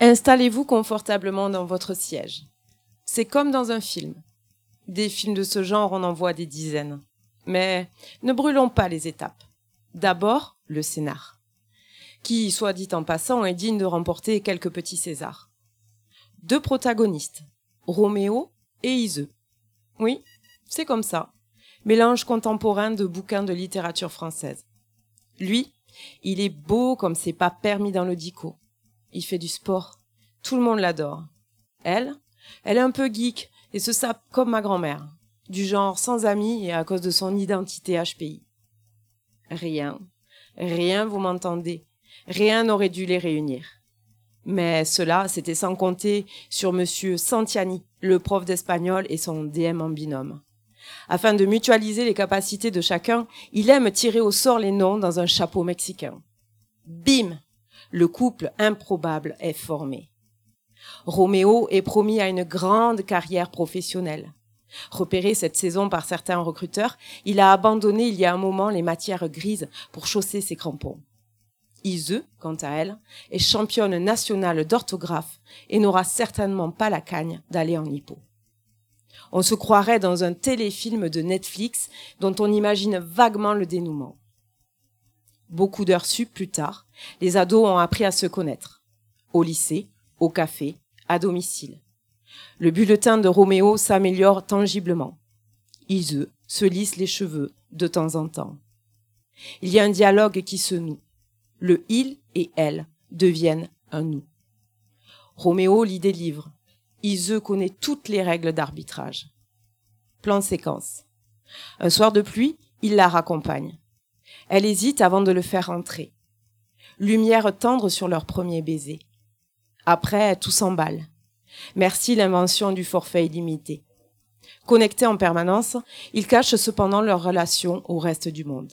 Installez-vous confortablement dans votre siège. C'est comme dans un film. Des films de ce genre, on en voit des dizaines. Mais ne brûlons pas les étapes. D'abord, le scénar, qui, soit dit en passant, est digne de remporter quelques petits Césars. Deux protagonistes, Roméo et Iseux. Oui, c'est comme ça. Mélange contemporain de bouquins de littérature française. Lui, il est beau comme c'est pas permis dans le dico. Il fait du sport. Tout le monde l'adore. Elle, elle est un peu geek et se sape comme ma grand-mère. Du genre sans amis et à cause de son identité HPI. Rien. Rien, vous m'entendez. Rien n'aurait dû les réunir. Mais cela, c'était sans compter sur monsieur Santiani, le prof d'espagnol et son DM en binôme. Afin de mutualiser les capacités de chacun, il aime tirer au sort les noms dans un chapeau mexicain. Bim! Le couple improbable est formé. Roméo est promis à une grande carrière professionnelle. Repéré cette saison par certains recruteurs, il a abandonné il y a un moment les matières grises pour chausser ses crampons. Ise, quant à elle, est championne nationale d'orthographe et n'aura certainement pas la cagne d'aller en hippo. On se croirait dans un téléfilm de Netflix dont on imagine vaguement le dénouement. Beaucoup d'heures sup plus tard, les ados ont appris à se connaître. Au lycée, au café, à domicile. Le bulletin de Roméo s'améliore tangiblement. Ise se lisse les cheveux de temps en temps. Il y a un dialogue qui se noue. Le il et elle deviennent un nous. Roméo lit des livres. Ise connaît toutes les règles d'arbitrage. Plan séquence. Un soir de pluie, il la raccompagne. Elle hésite avant de le faire entrer. Lumière tendre sur leur premier baiser. Après, tout s'emballe. Merci l'invention du forfait illimité. Connectés en permanence, ils cachent cependant leur relation au reste du monde.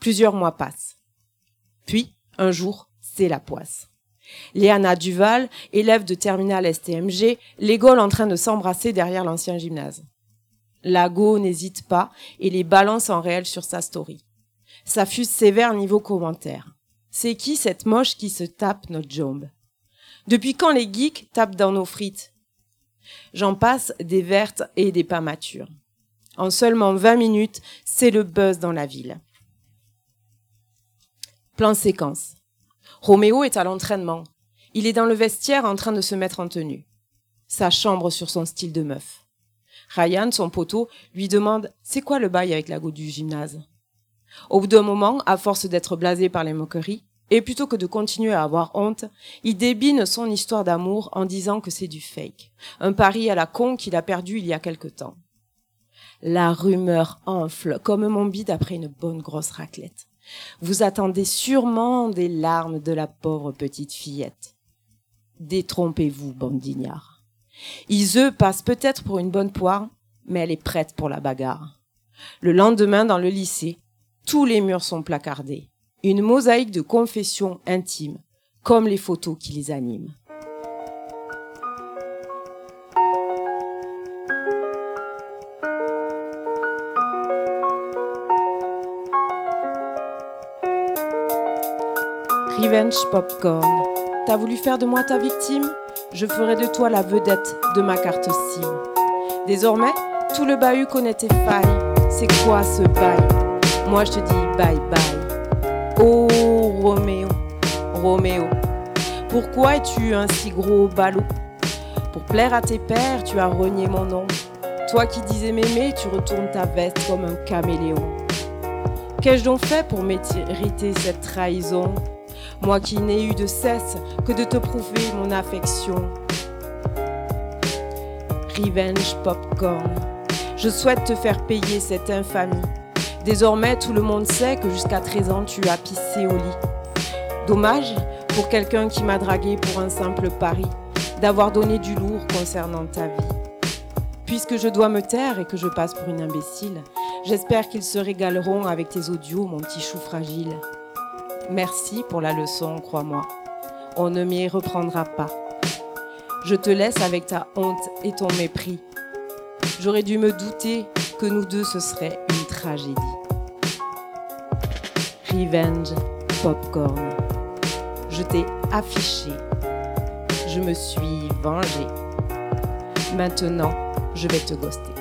Plusieurs mois passent. Puis, un jour, c'est la poisse. Léana Duval, élève de terminale STMG, les en train de s'embrasser derrière l'ancien gymnase. Lago n'hésite pas et les balance en réel sur sa story. Ça fuse sévère niveau commentaire. C'est qui cette moche qui se tape notre jambe? Depuis quand les geeks tapent dans nos frites? J'en passe des vertes et des pas matures. En seulement 20 minutes, c'est le buzz dans la ville. Plan séquence. Roméo est à l'entraînement. Il est dans le vestiaire en train de se mettre en tenue. Sa chambre sur son style de meuf. Ryan, son poteau, lui demande C'est quoi le bail avec la goutte du gymnase? Au bout d'un moment, à force d'être blasé par les moqueries, et plutôt que de continuer à avoir honte, il débine son histoire d'amour en disant que c'est du fake. Un pari à la con qu'il a perdu il y a quelque temps. La rumeur enfle comme mon bide après une bonne grosse raclette. Vous attendez sûrement des larmes de la pauvre petite fillette. Détrompez-vous, bande d'ignards. Iseux passe peut-être pour une bonne poire, mais elle est prête pour la bagarre. Le lendemain, dans le lycée, tous les murs sont placardés. Une mosaïque de confessions intimes, comme les photos qui les animent. Revenge Popcorn. T'as voulu faire de moi ta victime? Je ferai de toi la vedette de ma carte SIM. Désormais, tout le bahut connaît tes failles. C'est quoi ce bail? Moi je te dis bye bye. Oh Roméo, Roméo, pourquoi es-tu un si gros ballot? Pour plaire à tes pères, tu as renié mon nom. Toi qui disais m'aimer, tu retournes ta veste comme un caméléon. Qu'ai-je donc fait pour mériter cette trahison? Moi qui n'ai eu de cesse que de te prouver mon affection. Revenge Popcorn, je souhaite te faire payer cette infamie. Désormais, tout le monde sait que jusqu'à 13 ans, tu as pissé au lit. Dommage pour quelqu'un qui m'a dragué pour un simple pari, d'avoir donné du lourd concernant ta vie. Puisque je dois me taire et que je passe pour une imbécile, j'espère qu'ils se régaleront avec tes audios, mon petit chou fragile. Merci pour la leçon, crois-moi. On ne m'y reprendra pas. Je te laisse avec ta honte et ton mépris. J'aurais dû me douter que nous deux ce serait une tragédie. Revenge, popcorn. Je t'ai affiché. Je me suis vengée. Maintenant, je vais te ghoster.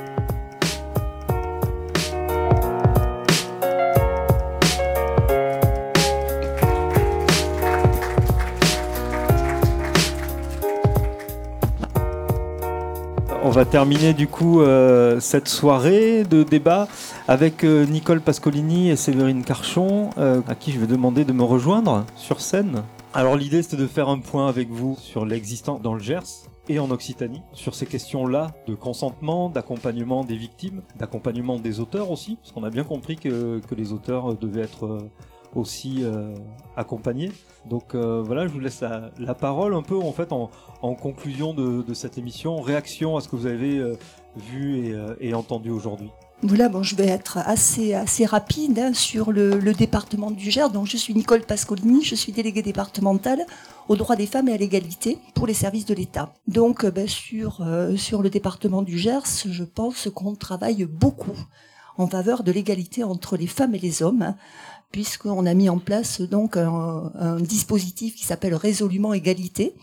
Va terminer du coup euh, cette soirée de débat avec euh, Nicole Pascolini et Séverine Carchon, euh, à qui je vais demander de me rejoindre sur scène. Alors l'idée c'était de faire un point avec vous sur l'existant dans le Gers et en Occitanie, sur ces questions-là de consentement, d'accompagnement des victimes, d'accompagnement des auteurs aussi, parce qu'on a bien compris que, que les auteurs devaient être aussi accompagnés. Donc voilà, je vous laisse la, parole un peu en fait en, en conclusion de, cette émission, réaction à ce que vous avez euh, vu et, euh, entendu aujourd'hui. Voilà, bon, je vais être assez, assez rapide hein, sur le, département du Gers. Donc, je suis Nicole Pascolini, je suis déléguée départementale aux droits des femmes et à l'égalité pour les services de l'État. Donc, ben, sur, euh, sur le département du Gers, je pense qu'on travaille beaucoup en faveur de l'égalité entre les femmes et les hommes. Hein, puisqu'on a mis en place donc un, dispositif qui s'appelle Résolument Égalité,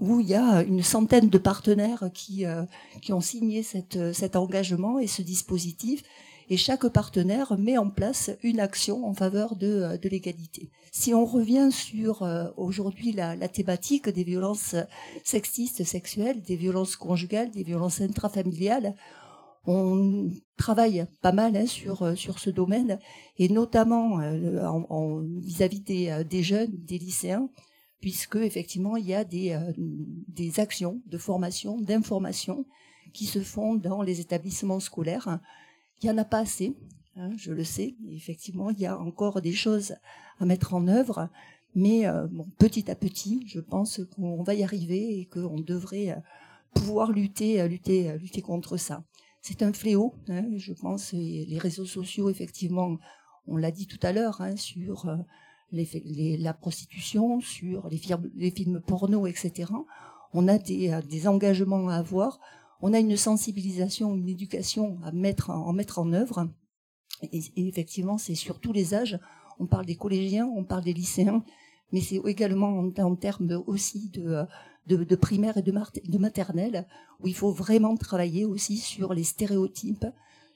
où il y a une centaine de partenaires qui, euh, qui ont signé cet engagement et ce dispositif. Et chaque partenaire met en place une action en faveur de, de l'égalité. Si on revient sur euh, aujourd'hui la, la, thématique des violences sexistes, sexuelles, des violences conjugales, des violences intrafamiliales, on travaille pas mal hein, sur sur ce domaine et notamment euh, vis-à-vis des, des jeunes, des lycéens, puisque effectivement il y a des, euh, des actions de formation, d'information qui se font dans les établissements scolaires. Il n'y en a pas assez, hein, je le sais. Effectivement, il y a encore des choses à mettre en œuvre, mais euh, petit à petit, je pense qu'on va y arriver et qu'on devrait euh, pouvoir lutter, lutter, lutter contre ça. C'est un fléau, hein, je pense. Et les réseaux sociaux, effectivement, on l'a dit tout à l'heure, hein, sur les, la prostitution, sur les, films porno, etc. On a des, euh, des, engagements à avoir, on a une sensibilisation, une éducation à mettre en, œuvre. Et, effectivement, c'est sur tous les âges. On parle des collégiens, on parle des lycéens, mais c'est également en, en, termes aussi de, de, primaire et de, de maternelle, où il faut vraiment travailler aussi sur les stéréotypes,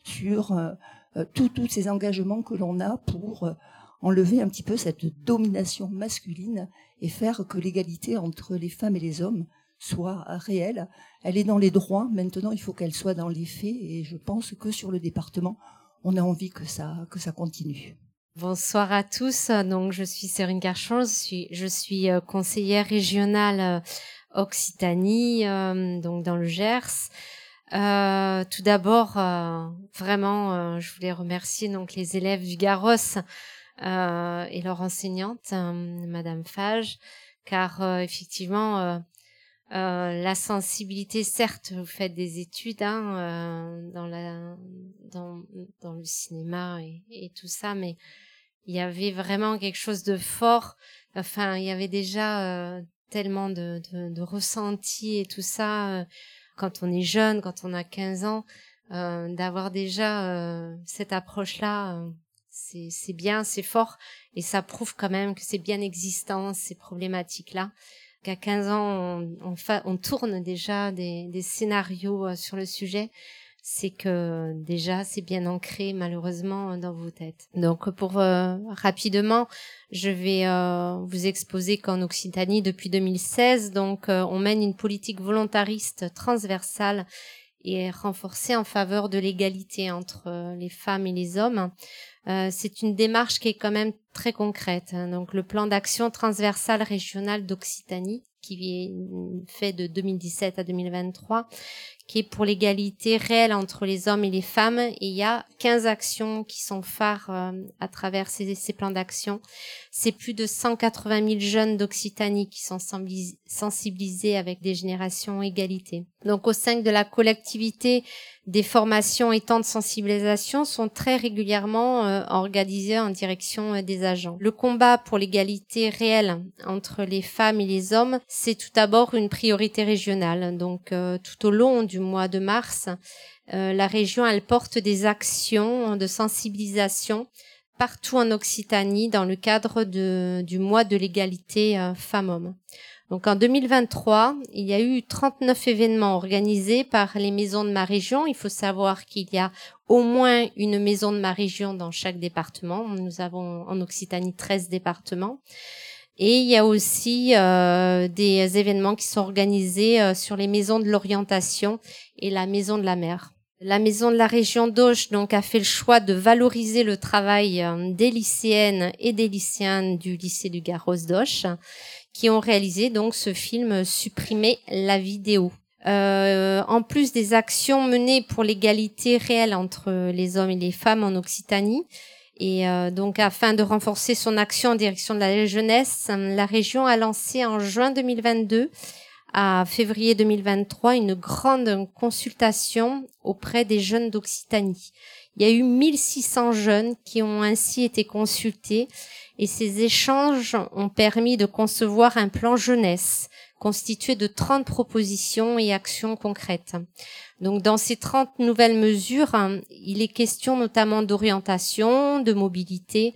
sur euh, euh tous ces engagements que l'on a pour euh, enlever un petit peu cette domination masculine et faire que l'égalité entre les femmes et les hommes soit réelle. Elle est dans les droits, maintenant il faut qu'elle soit dans les faits et je pense que sur le département, on a envie que ça, que ça continue. Bonsoir à tous. Donc, je suis Cérine Carchon, je suis, euh, conseillère régionale euh, Occitanie, euh, donc dans le Gers. Tout d'abord, euh, vraiment, je voulais remercier donc les élèves du Garros et leur enseignante, Madame Fage, car effectivement, Euh, la sensibilité, certes, vous faites des études hein, euh, dans, la, dans, dans le cinéma et, et, tout ça, mais il y avait vraiment quelque chose de fort. Enfin, il y avait déjà euh, tellement de, de, de ressentis et tout ça euh, quand on est jeune, quand on a 15 ans, euh, d'avoir déjà cette approche-là c'est bien, c'est fort, et ça prouve quand même que c'est bien existant, ces problématiques-là. Qu'à 15 ans, on, tourne déjà des, scénarios euh, sur le sujet, c'est que déjà c'est bien ancré malheureusement dans vos têtes. Donc pour euh, rapidement, je vais euh, vous exposer qu'en Occitanie depuis 2016, donc on mène une politique volontariste transversale et renforcée en faveur de l'égalité entre les femmes et les hommes. Euh, c'est une démarche qui est quand même très concrète. Hein. Donc le plan d'action transversal régional d'Occitanie, qui est fait de 2017 à 2023, qui est pour l'égalité réelle entre les hommes et les femmes. Il y a 15 actions qui sont phares euh, à travers ces, plans d'action. C'est plus de 180 000 jeunes d'Occitanie qui sont sensibilisés avec des générations égalité. Donc au sein de la collectivité, des formations et temps de sensibilisation sont très régulièrement euh, organisées en direction euh, des agents. Le combat pour l'égalité réelle entre les femmes et les hommes, c'est tout d'abord une priorité régionale. Donc tout au long du du mois de mars, euh, la région, elle porte des actions de sensibilisation partout en Occitanie dans le cadre du mois de l'égalité euh, femmes-hommes. Donc en 2023, il y a eu 39 événements organisés par les maisons de ma région. Il faut savoir qu'il y a au moins une maison de ma région dans chaque département. Nous avons en Occitanie 13 départements. Et il y a aussi euh, des événements qui sont organisés euh, sur les maisons de l'orientation et la maison de la mer. La maison de la région d'Auch donc a fait le choix de valoriser le travail euh, des lycéennes et des lycéens du lycée du Garros d'Auch qui ont réalisé donc ce film Supprimer la vidéo. Euh, en plus des actions menées pour l'égalité réelle entre les hommes et les femmes en Occitanie, et euh, donc, afin de renforcer son action en direction de la jeunesse, la région a lancé en juin 2022 à février 2023 une grande consultation auprès des jeunes d'Occitanie. Il y a eu 1600 jeunes qui ont ainsi été consultés et ces échanges ont permis de concevoir un plan jeunesse constitué de 30 propositions et actions concrètes. Donc dans ces 30 nouvelles mesures, il est question notamment d'orientation, de mobilité,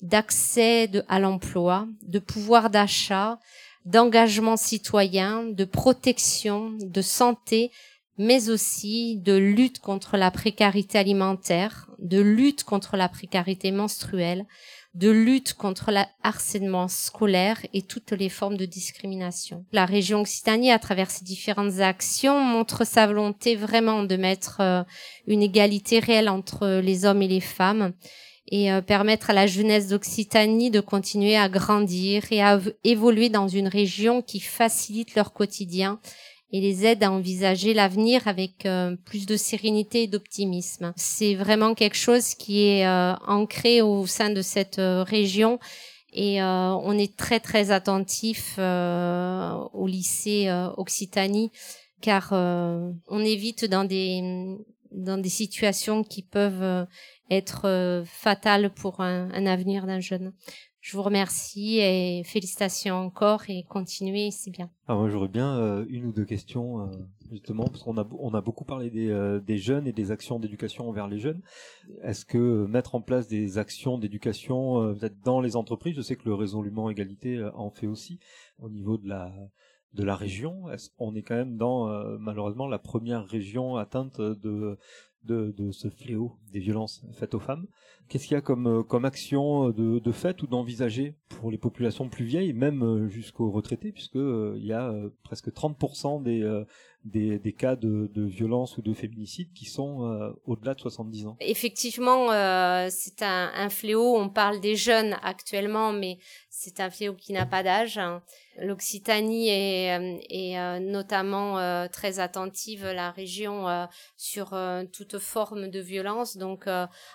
d'accès à l'emploi, de pouvoir d'achat, d'engagement citoyen, de protection, de santé, mais aussi de lutte contre la précarité alimentaire, de lutte contre la précarité menstruelle, de lutte contre le harcèlement scolaire et toutes les formes de discrimination. La région Occitanie, à travers ses différentes actions, montre sa volonté vraiment de mettre euh, une égalité réelle entre les hommes et les femmes et euh, permettre à la jeunesse d'Occitanie de continuer à grandir et à évoluer dans une région qui facilite leur quotidien et les aide à envisager l'avenir avec euh, plus de sérénité et d'optimisme. C'est vraiment quelque chose qui est euh, ancré au sein de cette euh, région et on est très très attentif au lycée Occitanie car on évite dans des dans des situations qui peuvent être fatales pour un, un avenir d'un jeune. Je vous remercie et félicitations encore et continuez, c'est bien. Ah, moi j'aurais bien euh, une ou deux questions euh, justement parce qu'on a on a beaucoup parlé des, euh, des jeunes et des actions d'éducation envers les jeunes. Est-ce que mettre en place des actions d'éducation peut-être dans les entreprises, je sais que le résolument égalité en fait aussi au niveau de la de la région. Est-ce on est quand même dans malheureusement la première région atteinte de de, ce fléau des violences faites aux femmes. Qu'est-ce qu'il y a comme, euh, comme action euh, de, de fait ou d'envisager pour les populations plus vieilles, même euh, jusqu'aux retraités, puisque il y a presque 30% des, des, des, cas de, de violence ou de féminicide qui sont au-delà de 70 ans. Effectivement, euh, c'est un, un, fléau. On parle des jeunes actuellement, mais c'est un fléau qui n'a pas d'âge. L'Occitanie est, est notamment très attentive, la région, sur toute forme de violence. Donc,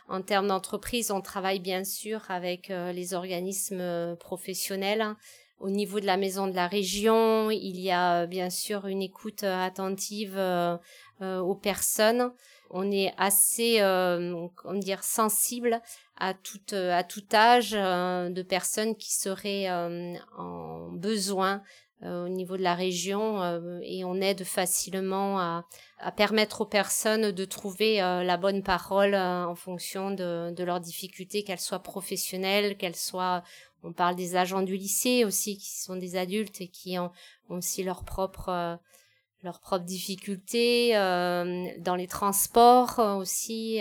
en termes d'entreprise, on travaille bien sûr avec euh, les organismes euh, professionnels au niveau de la maison de la région, il y a bien sûr une écoute attentive aux personnes. On est assez, comment dire, sensible à tout, à tout âge de personnes qui seraient en besoin au niveau de la région et on aide facilement à, à permettre aux personnes de trouver euh, la bonne parole euh, en fonction de, de leurs difficultés, qu'elles soient professionnelles, qu'elles soient, on parle des agents du lycée aussi, qui sont des adultes et qui ont, aussi leurs propres, euh, leurs propres difficultés, dans les transports aussi.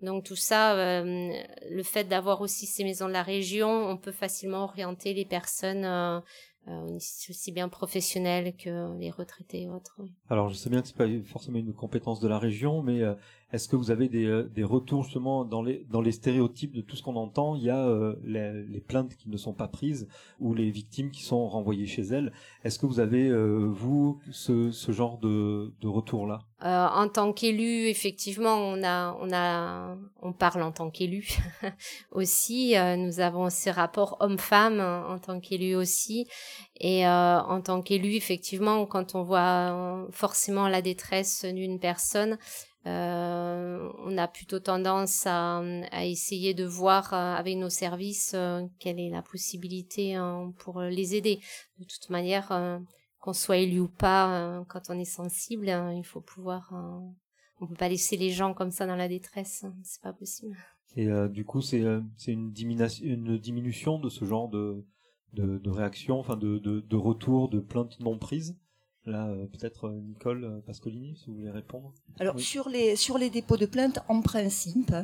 donc tout ça, le fait d'avoir aussi ces maisons de la région, on peut facilement orienter les personnes euh, aussi bien professionnels que les retraités et autres. Alors je sais bien que c'est pas forcément une compétence de la région, mais euh, est-ce que vous avez des, euh, des, retours justement dans les, dans les stéréotypes de tout ce qu'on entend? Il y a euh, les, les, plaintes qui ne sont pas prises ou les victimes qui sont renvoyées chez elles. Est-ce que vous avez, euh, vous, ce, ce, genre de, de retour-là euh, En tant qu'élu, effectivement, on, a, on, a, on parle en tant qu'élu aussi. nous avons ces rapports hommes-femmes en tant qu'élu aussi. Et en tant qu'élu, effectivement, quand on voit forcément la détresse d'une personne, euh, on a plutôt tendance à, à, essayer de voir euh, avec nos services euh, quelle est la possibilité hein, pour les aider. De toute manière, euh, qu'on soit élu ou pas, quand on est sensible, hein, il faut pouvoir. on peut pas laisser les gens comme ça dans la détresse, hein, c'est pas possible. Et du coup, c'est une, une diminution de ce genre de réaction, enfin de, de, retour, de plaintes non prises. Là, euh, peut-être euh, Nicole euh, Pascolini, si vous voulez répondre? Alors, sur, les, sur les dépôts de plainte, en principe,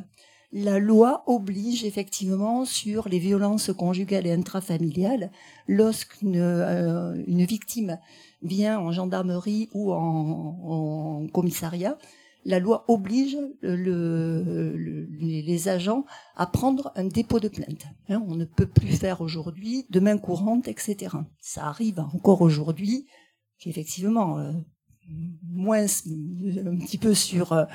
la loi oblige effectivement sur les violences conjugales et intrafamiliales, lorsqu'une une victime vient en gendarmerie ou en, commissariat, la loi oblige le, les agents à prendre un dépôt de plainte. Hein, on ne peut plus faire aujourd'hui de main courante, etc. Ça arrive encore aujourd'hui effectivement euh, moins un petit peu sur, euh,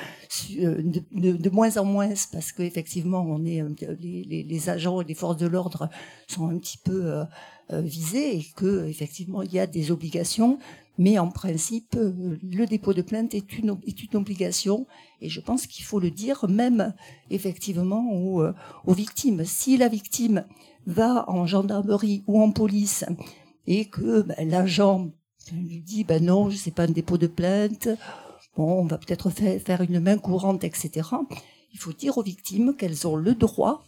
euh, de, moins en moins parce qu'effectivement on est les, agents et les forces de l'ordre sont un petit peu visés et que effectivement il y a des obligations. Mais en principe le dépôt de plainte est une obligation et je pense qu'il faut le dire même effectivement aux, aux victimes. Si la victime va en gendarmerie ou en police et que ben, l'agent on lui dit, ben non, sais pas un dépôt de plainte. Bon, on va peut-être faire une main courante, etc. Il faut dire aux victimes qu'elles ont le droit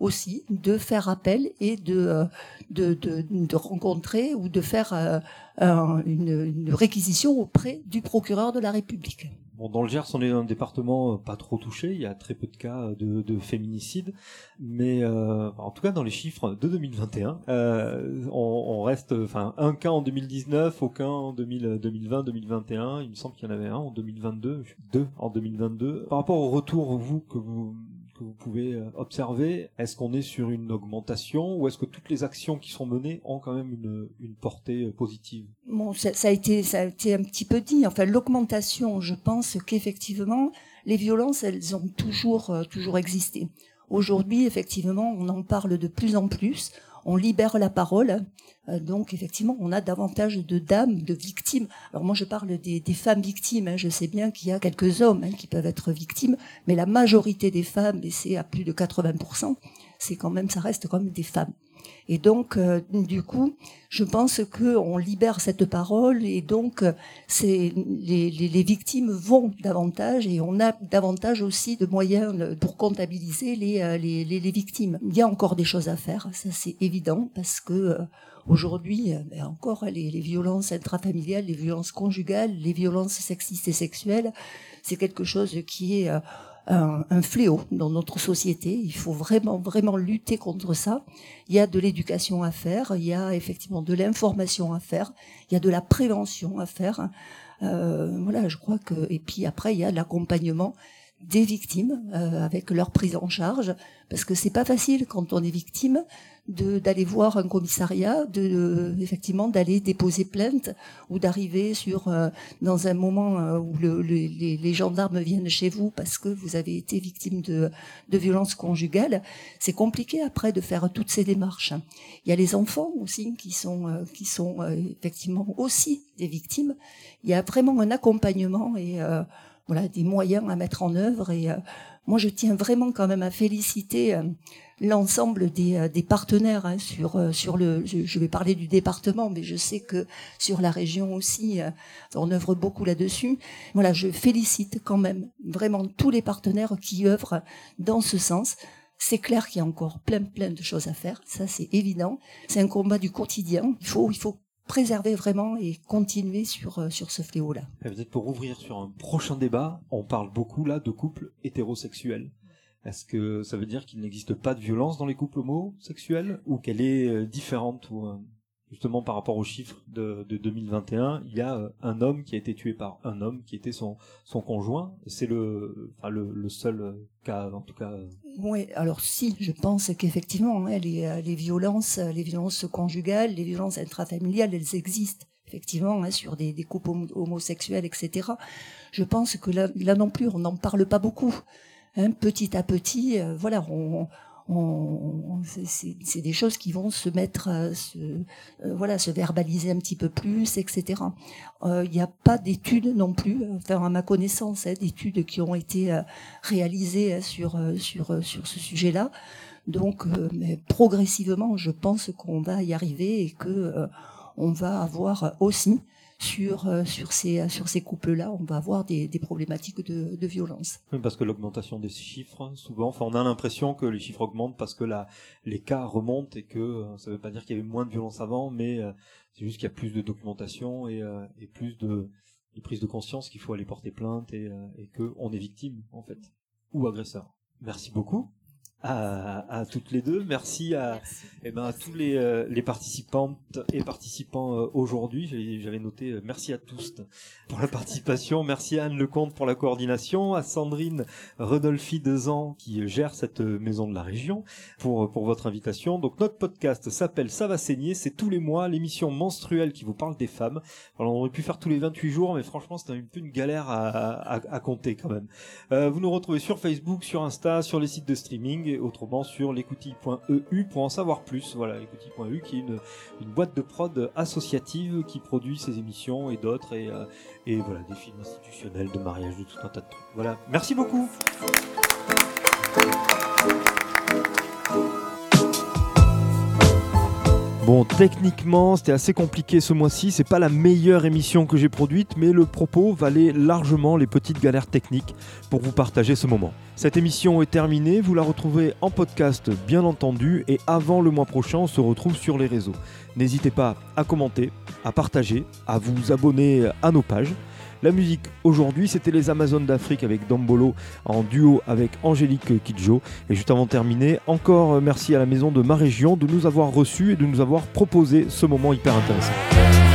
aussi de faire appel et de, euh, rencontrer ou de faire euh, une réquisition auprès du procureur de la République. Bon, dans le Gers, on est un département euh, pas trop touché. Il y a très peu de cas de, de féminicide, mais euh, en tout cas dans les chiffres de 2021, euh, on, on, reste, enfin, un cas en 2019, aucun en 2020, 2021. Il me semble qu'il y en avait un en 2022, deux en 2022. Par rapport au retour, vous que vous que vous pouvez euh, observer Est-ce qu'on est sur une augmentation ou est-ce que toutes les actions qui sont menées ont quand même une, une portée euh, positive? Ça, ça, a été, ça a été un petit peu dit. Enfin, l'augmentation, je pense qu'effectivement, les violences, elles ont toujours, euh, toujours existé. Aujourd'hui, effectivement, on en parle de plus en plus on libère la parole. Euh, donc effectivement, on a davantage de dames, de victimes. Alors moi, je parle des, femmes victimes. Hein. Je sais bien qu'il y a quelques hommes hein, qui peuvent être victimes, mais la majorité des femmes, et c'est à plus de 80%, c'est quand même, ça reste même des femmes. Et donc, euh, du coup, je pense qu'on libère cette parole et donc c'est les, victimes vont davantage et on a davantage aussi de moyens pour comptabiliser les, euh, victimes. Il y a encore des choses à faire, ça c'est évident, parce que euh, aujourd'hui, ben encore les, les violences intrafamiliales, les violences conjugales, les violences sexistes et sexuelles, c'est quelque chose qui est un, fléau dans notre société. Il faut vraiment, vraiment lutter contre ça. Il y a de l'éducation à faire, il y a effectivement de l'information à faire, il y a de la prévention à faire. Euh, voilà, je crois que et puis après il y a l'accompagnement des victimes euh, avec leur prise en charge parce que c'est pas facile quand on est victime d'aller voir un commissariat de effectivement d'aller déposer plainte ou d'arriver sur euh, dans un moment euh, où le, les, les, gendarmes viennent chez vous parce que vous avez été victime de de violences conjugales. C'est compliqué après de faire toutes ces démarches il y a les enfants aussi qui sont qui sont effectivement aussi des victimes. Il y a vraiment un accompagnement et voilà des moyens à mettre en œuvre et euh, moi je tiens vraiment quand même à féliciter euh, l'ensemble des, euh, des, partenaires hein, sur sur le je, vais parler du département mais je sais que sur la région aussi on œuvre beaucoup là-dessus. Voilà je félicite quand même vraiment tous les partenaires qui œuvrent dans ce sens. C'est clair qu'il y a encore plein plein de choses à faire ça c'est évident. C'est un combat du quotidien. Il faut il faut préserver vraiment et continuer sur, euh, sur ce fléau-là. Peut-être pour ouvrir sur un prochain débat, on parle beaucoup là de couples hétérosexuels. Est-ce que ça veut dire qu'il n'existe pas de violence dans les couples homosexuels ou qu'elle est euh, différente ou, euh, justement par rapport aux chiffres de, de 2021, il y a euh, un homme qui a été tué par un homme qui était son, conjoint. C'est le, seul cas, en tout cas. Oui, alors si, je pense qu'effectivement, hein, les, violences, les violences conjugales, les violences intrafamiliales, elles existent effectivement hein, sur des, couples homosexuels, etc. Je pense que là non plus, on n'en parle pas beaucoup. Hein, petit à petit, voilà, on, c'est des choses qui vont se mettre, se, euh, voilà, se verbaliser un petit peu plus, etc. Euh, il n'y a pas d'études non plus, enfin à ma connaissance, hein, d'études qui ont été euh, réalisées hein, sur sur sur ce sujet-là. Donc, mais progressivement, je pense qu'on va y arriver et que on va avoir aussi sur euh, sur ces sur ces couples-là, on va avoir des, des problématiques de, de violence. Parce que l'augmentation des chiffres, souvent, enfin, on a l'impression que les chiffres augmentent parce que la, les cas remontent et que euh, ça ne veut pas dire qu'il y avait moins de violence avant, mais euh, c'est juste qu'il y a plus de documentation et, et plus de, de, prise de conscience qu'il faut aller porter plainte et, et que on est victime en fait ou agresseur. Merci beaucoup à, à, toutes les deux. Merci à, Eh ben, à tous les, euh, les participantes et participants euh, aujourd'hui. J'avais noté euh, merci à tous pour la participation. Merci à Anne Lecomte pour la coordination, à Sandrine Rodolphi Dezan qui gère cette maison de la région pour, pour votre invitation. Donc notre podcast s'appelle Ça va saigner. C'est tous les mois l'émission menstruelle qui vous parle des femmes. Alors on aurait pu faire tous les 28 jours, mais franchement c'est un peu une galère à, à, à compter quand même. vous nous retrouvez sur Facebook, sur Insta, sur les sites de streaming autrement sur l'écoutille.eu pour en savoir plus. Voilà, l'écoutille.eu qui est une, une, boîte de prod associative qui produit ces émissions et d'autres et, euh, et voilà, des films institutionnels, de mariage, de tout un tas de trucs. Voilà, merci beaucoup. Bon, techniquement, c'était assez compliqué ce mois-ci. C'est pas la meilleure émission que j'ai produite, mais le propos valait largement les petites galères techniques pour vous partager ce moment. Cette émission est terminée. Vous la retrouvez en podcast, bien entendu, et avant le mois prochain, on se retrouve sur les réseaux. N'hésitez pas à commenter, à partager, à vous abonner à nos pages. La musique aujourd'hui, c'était les Amazones d'Afrique avec Dombolo en duo avec Angélique Kidjo. Et juste avant de terminer, encore merci à la maison de ma région de nous avoir reçus et de nous avoir proposé ce moment hyper intéressant.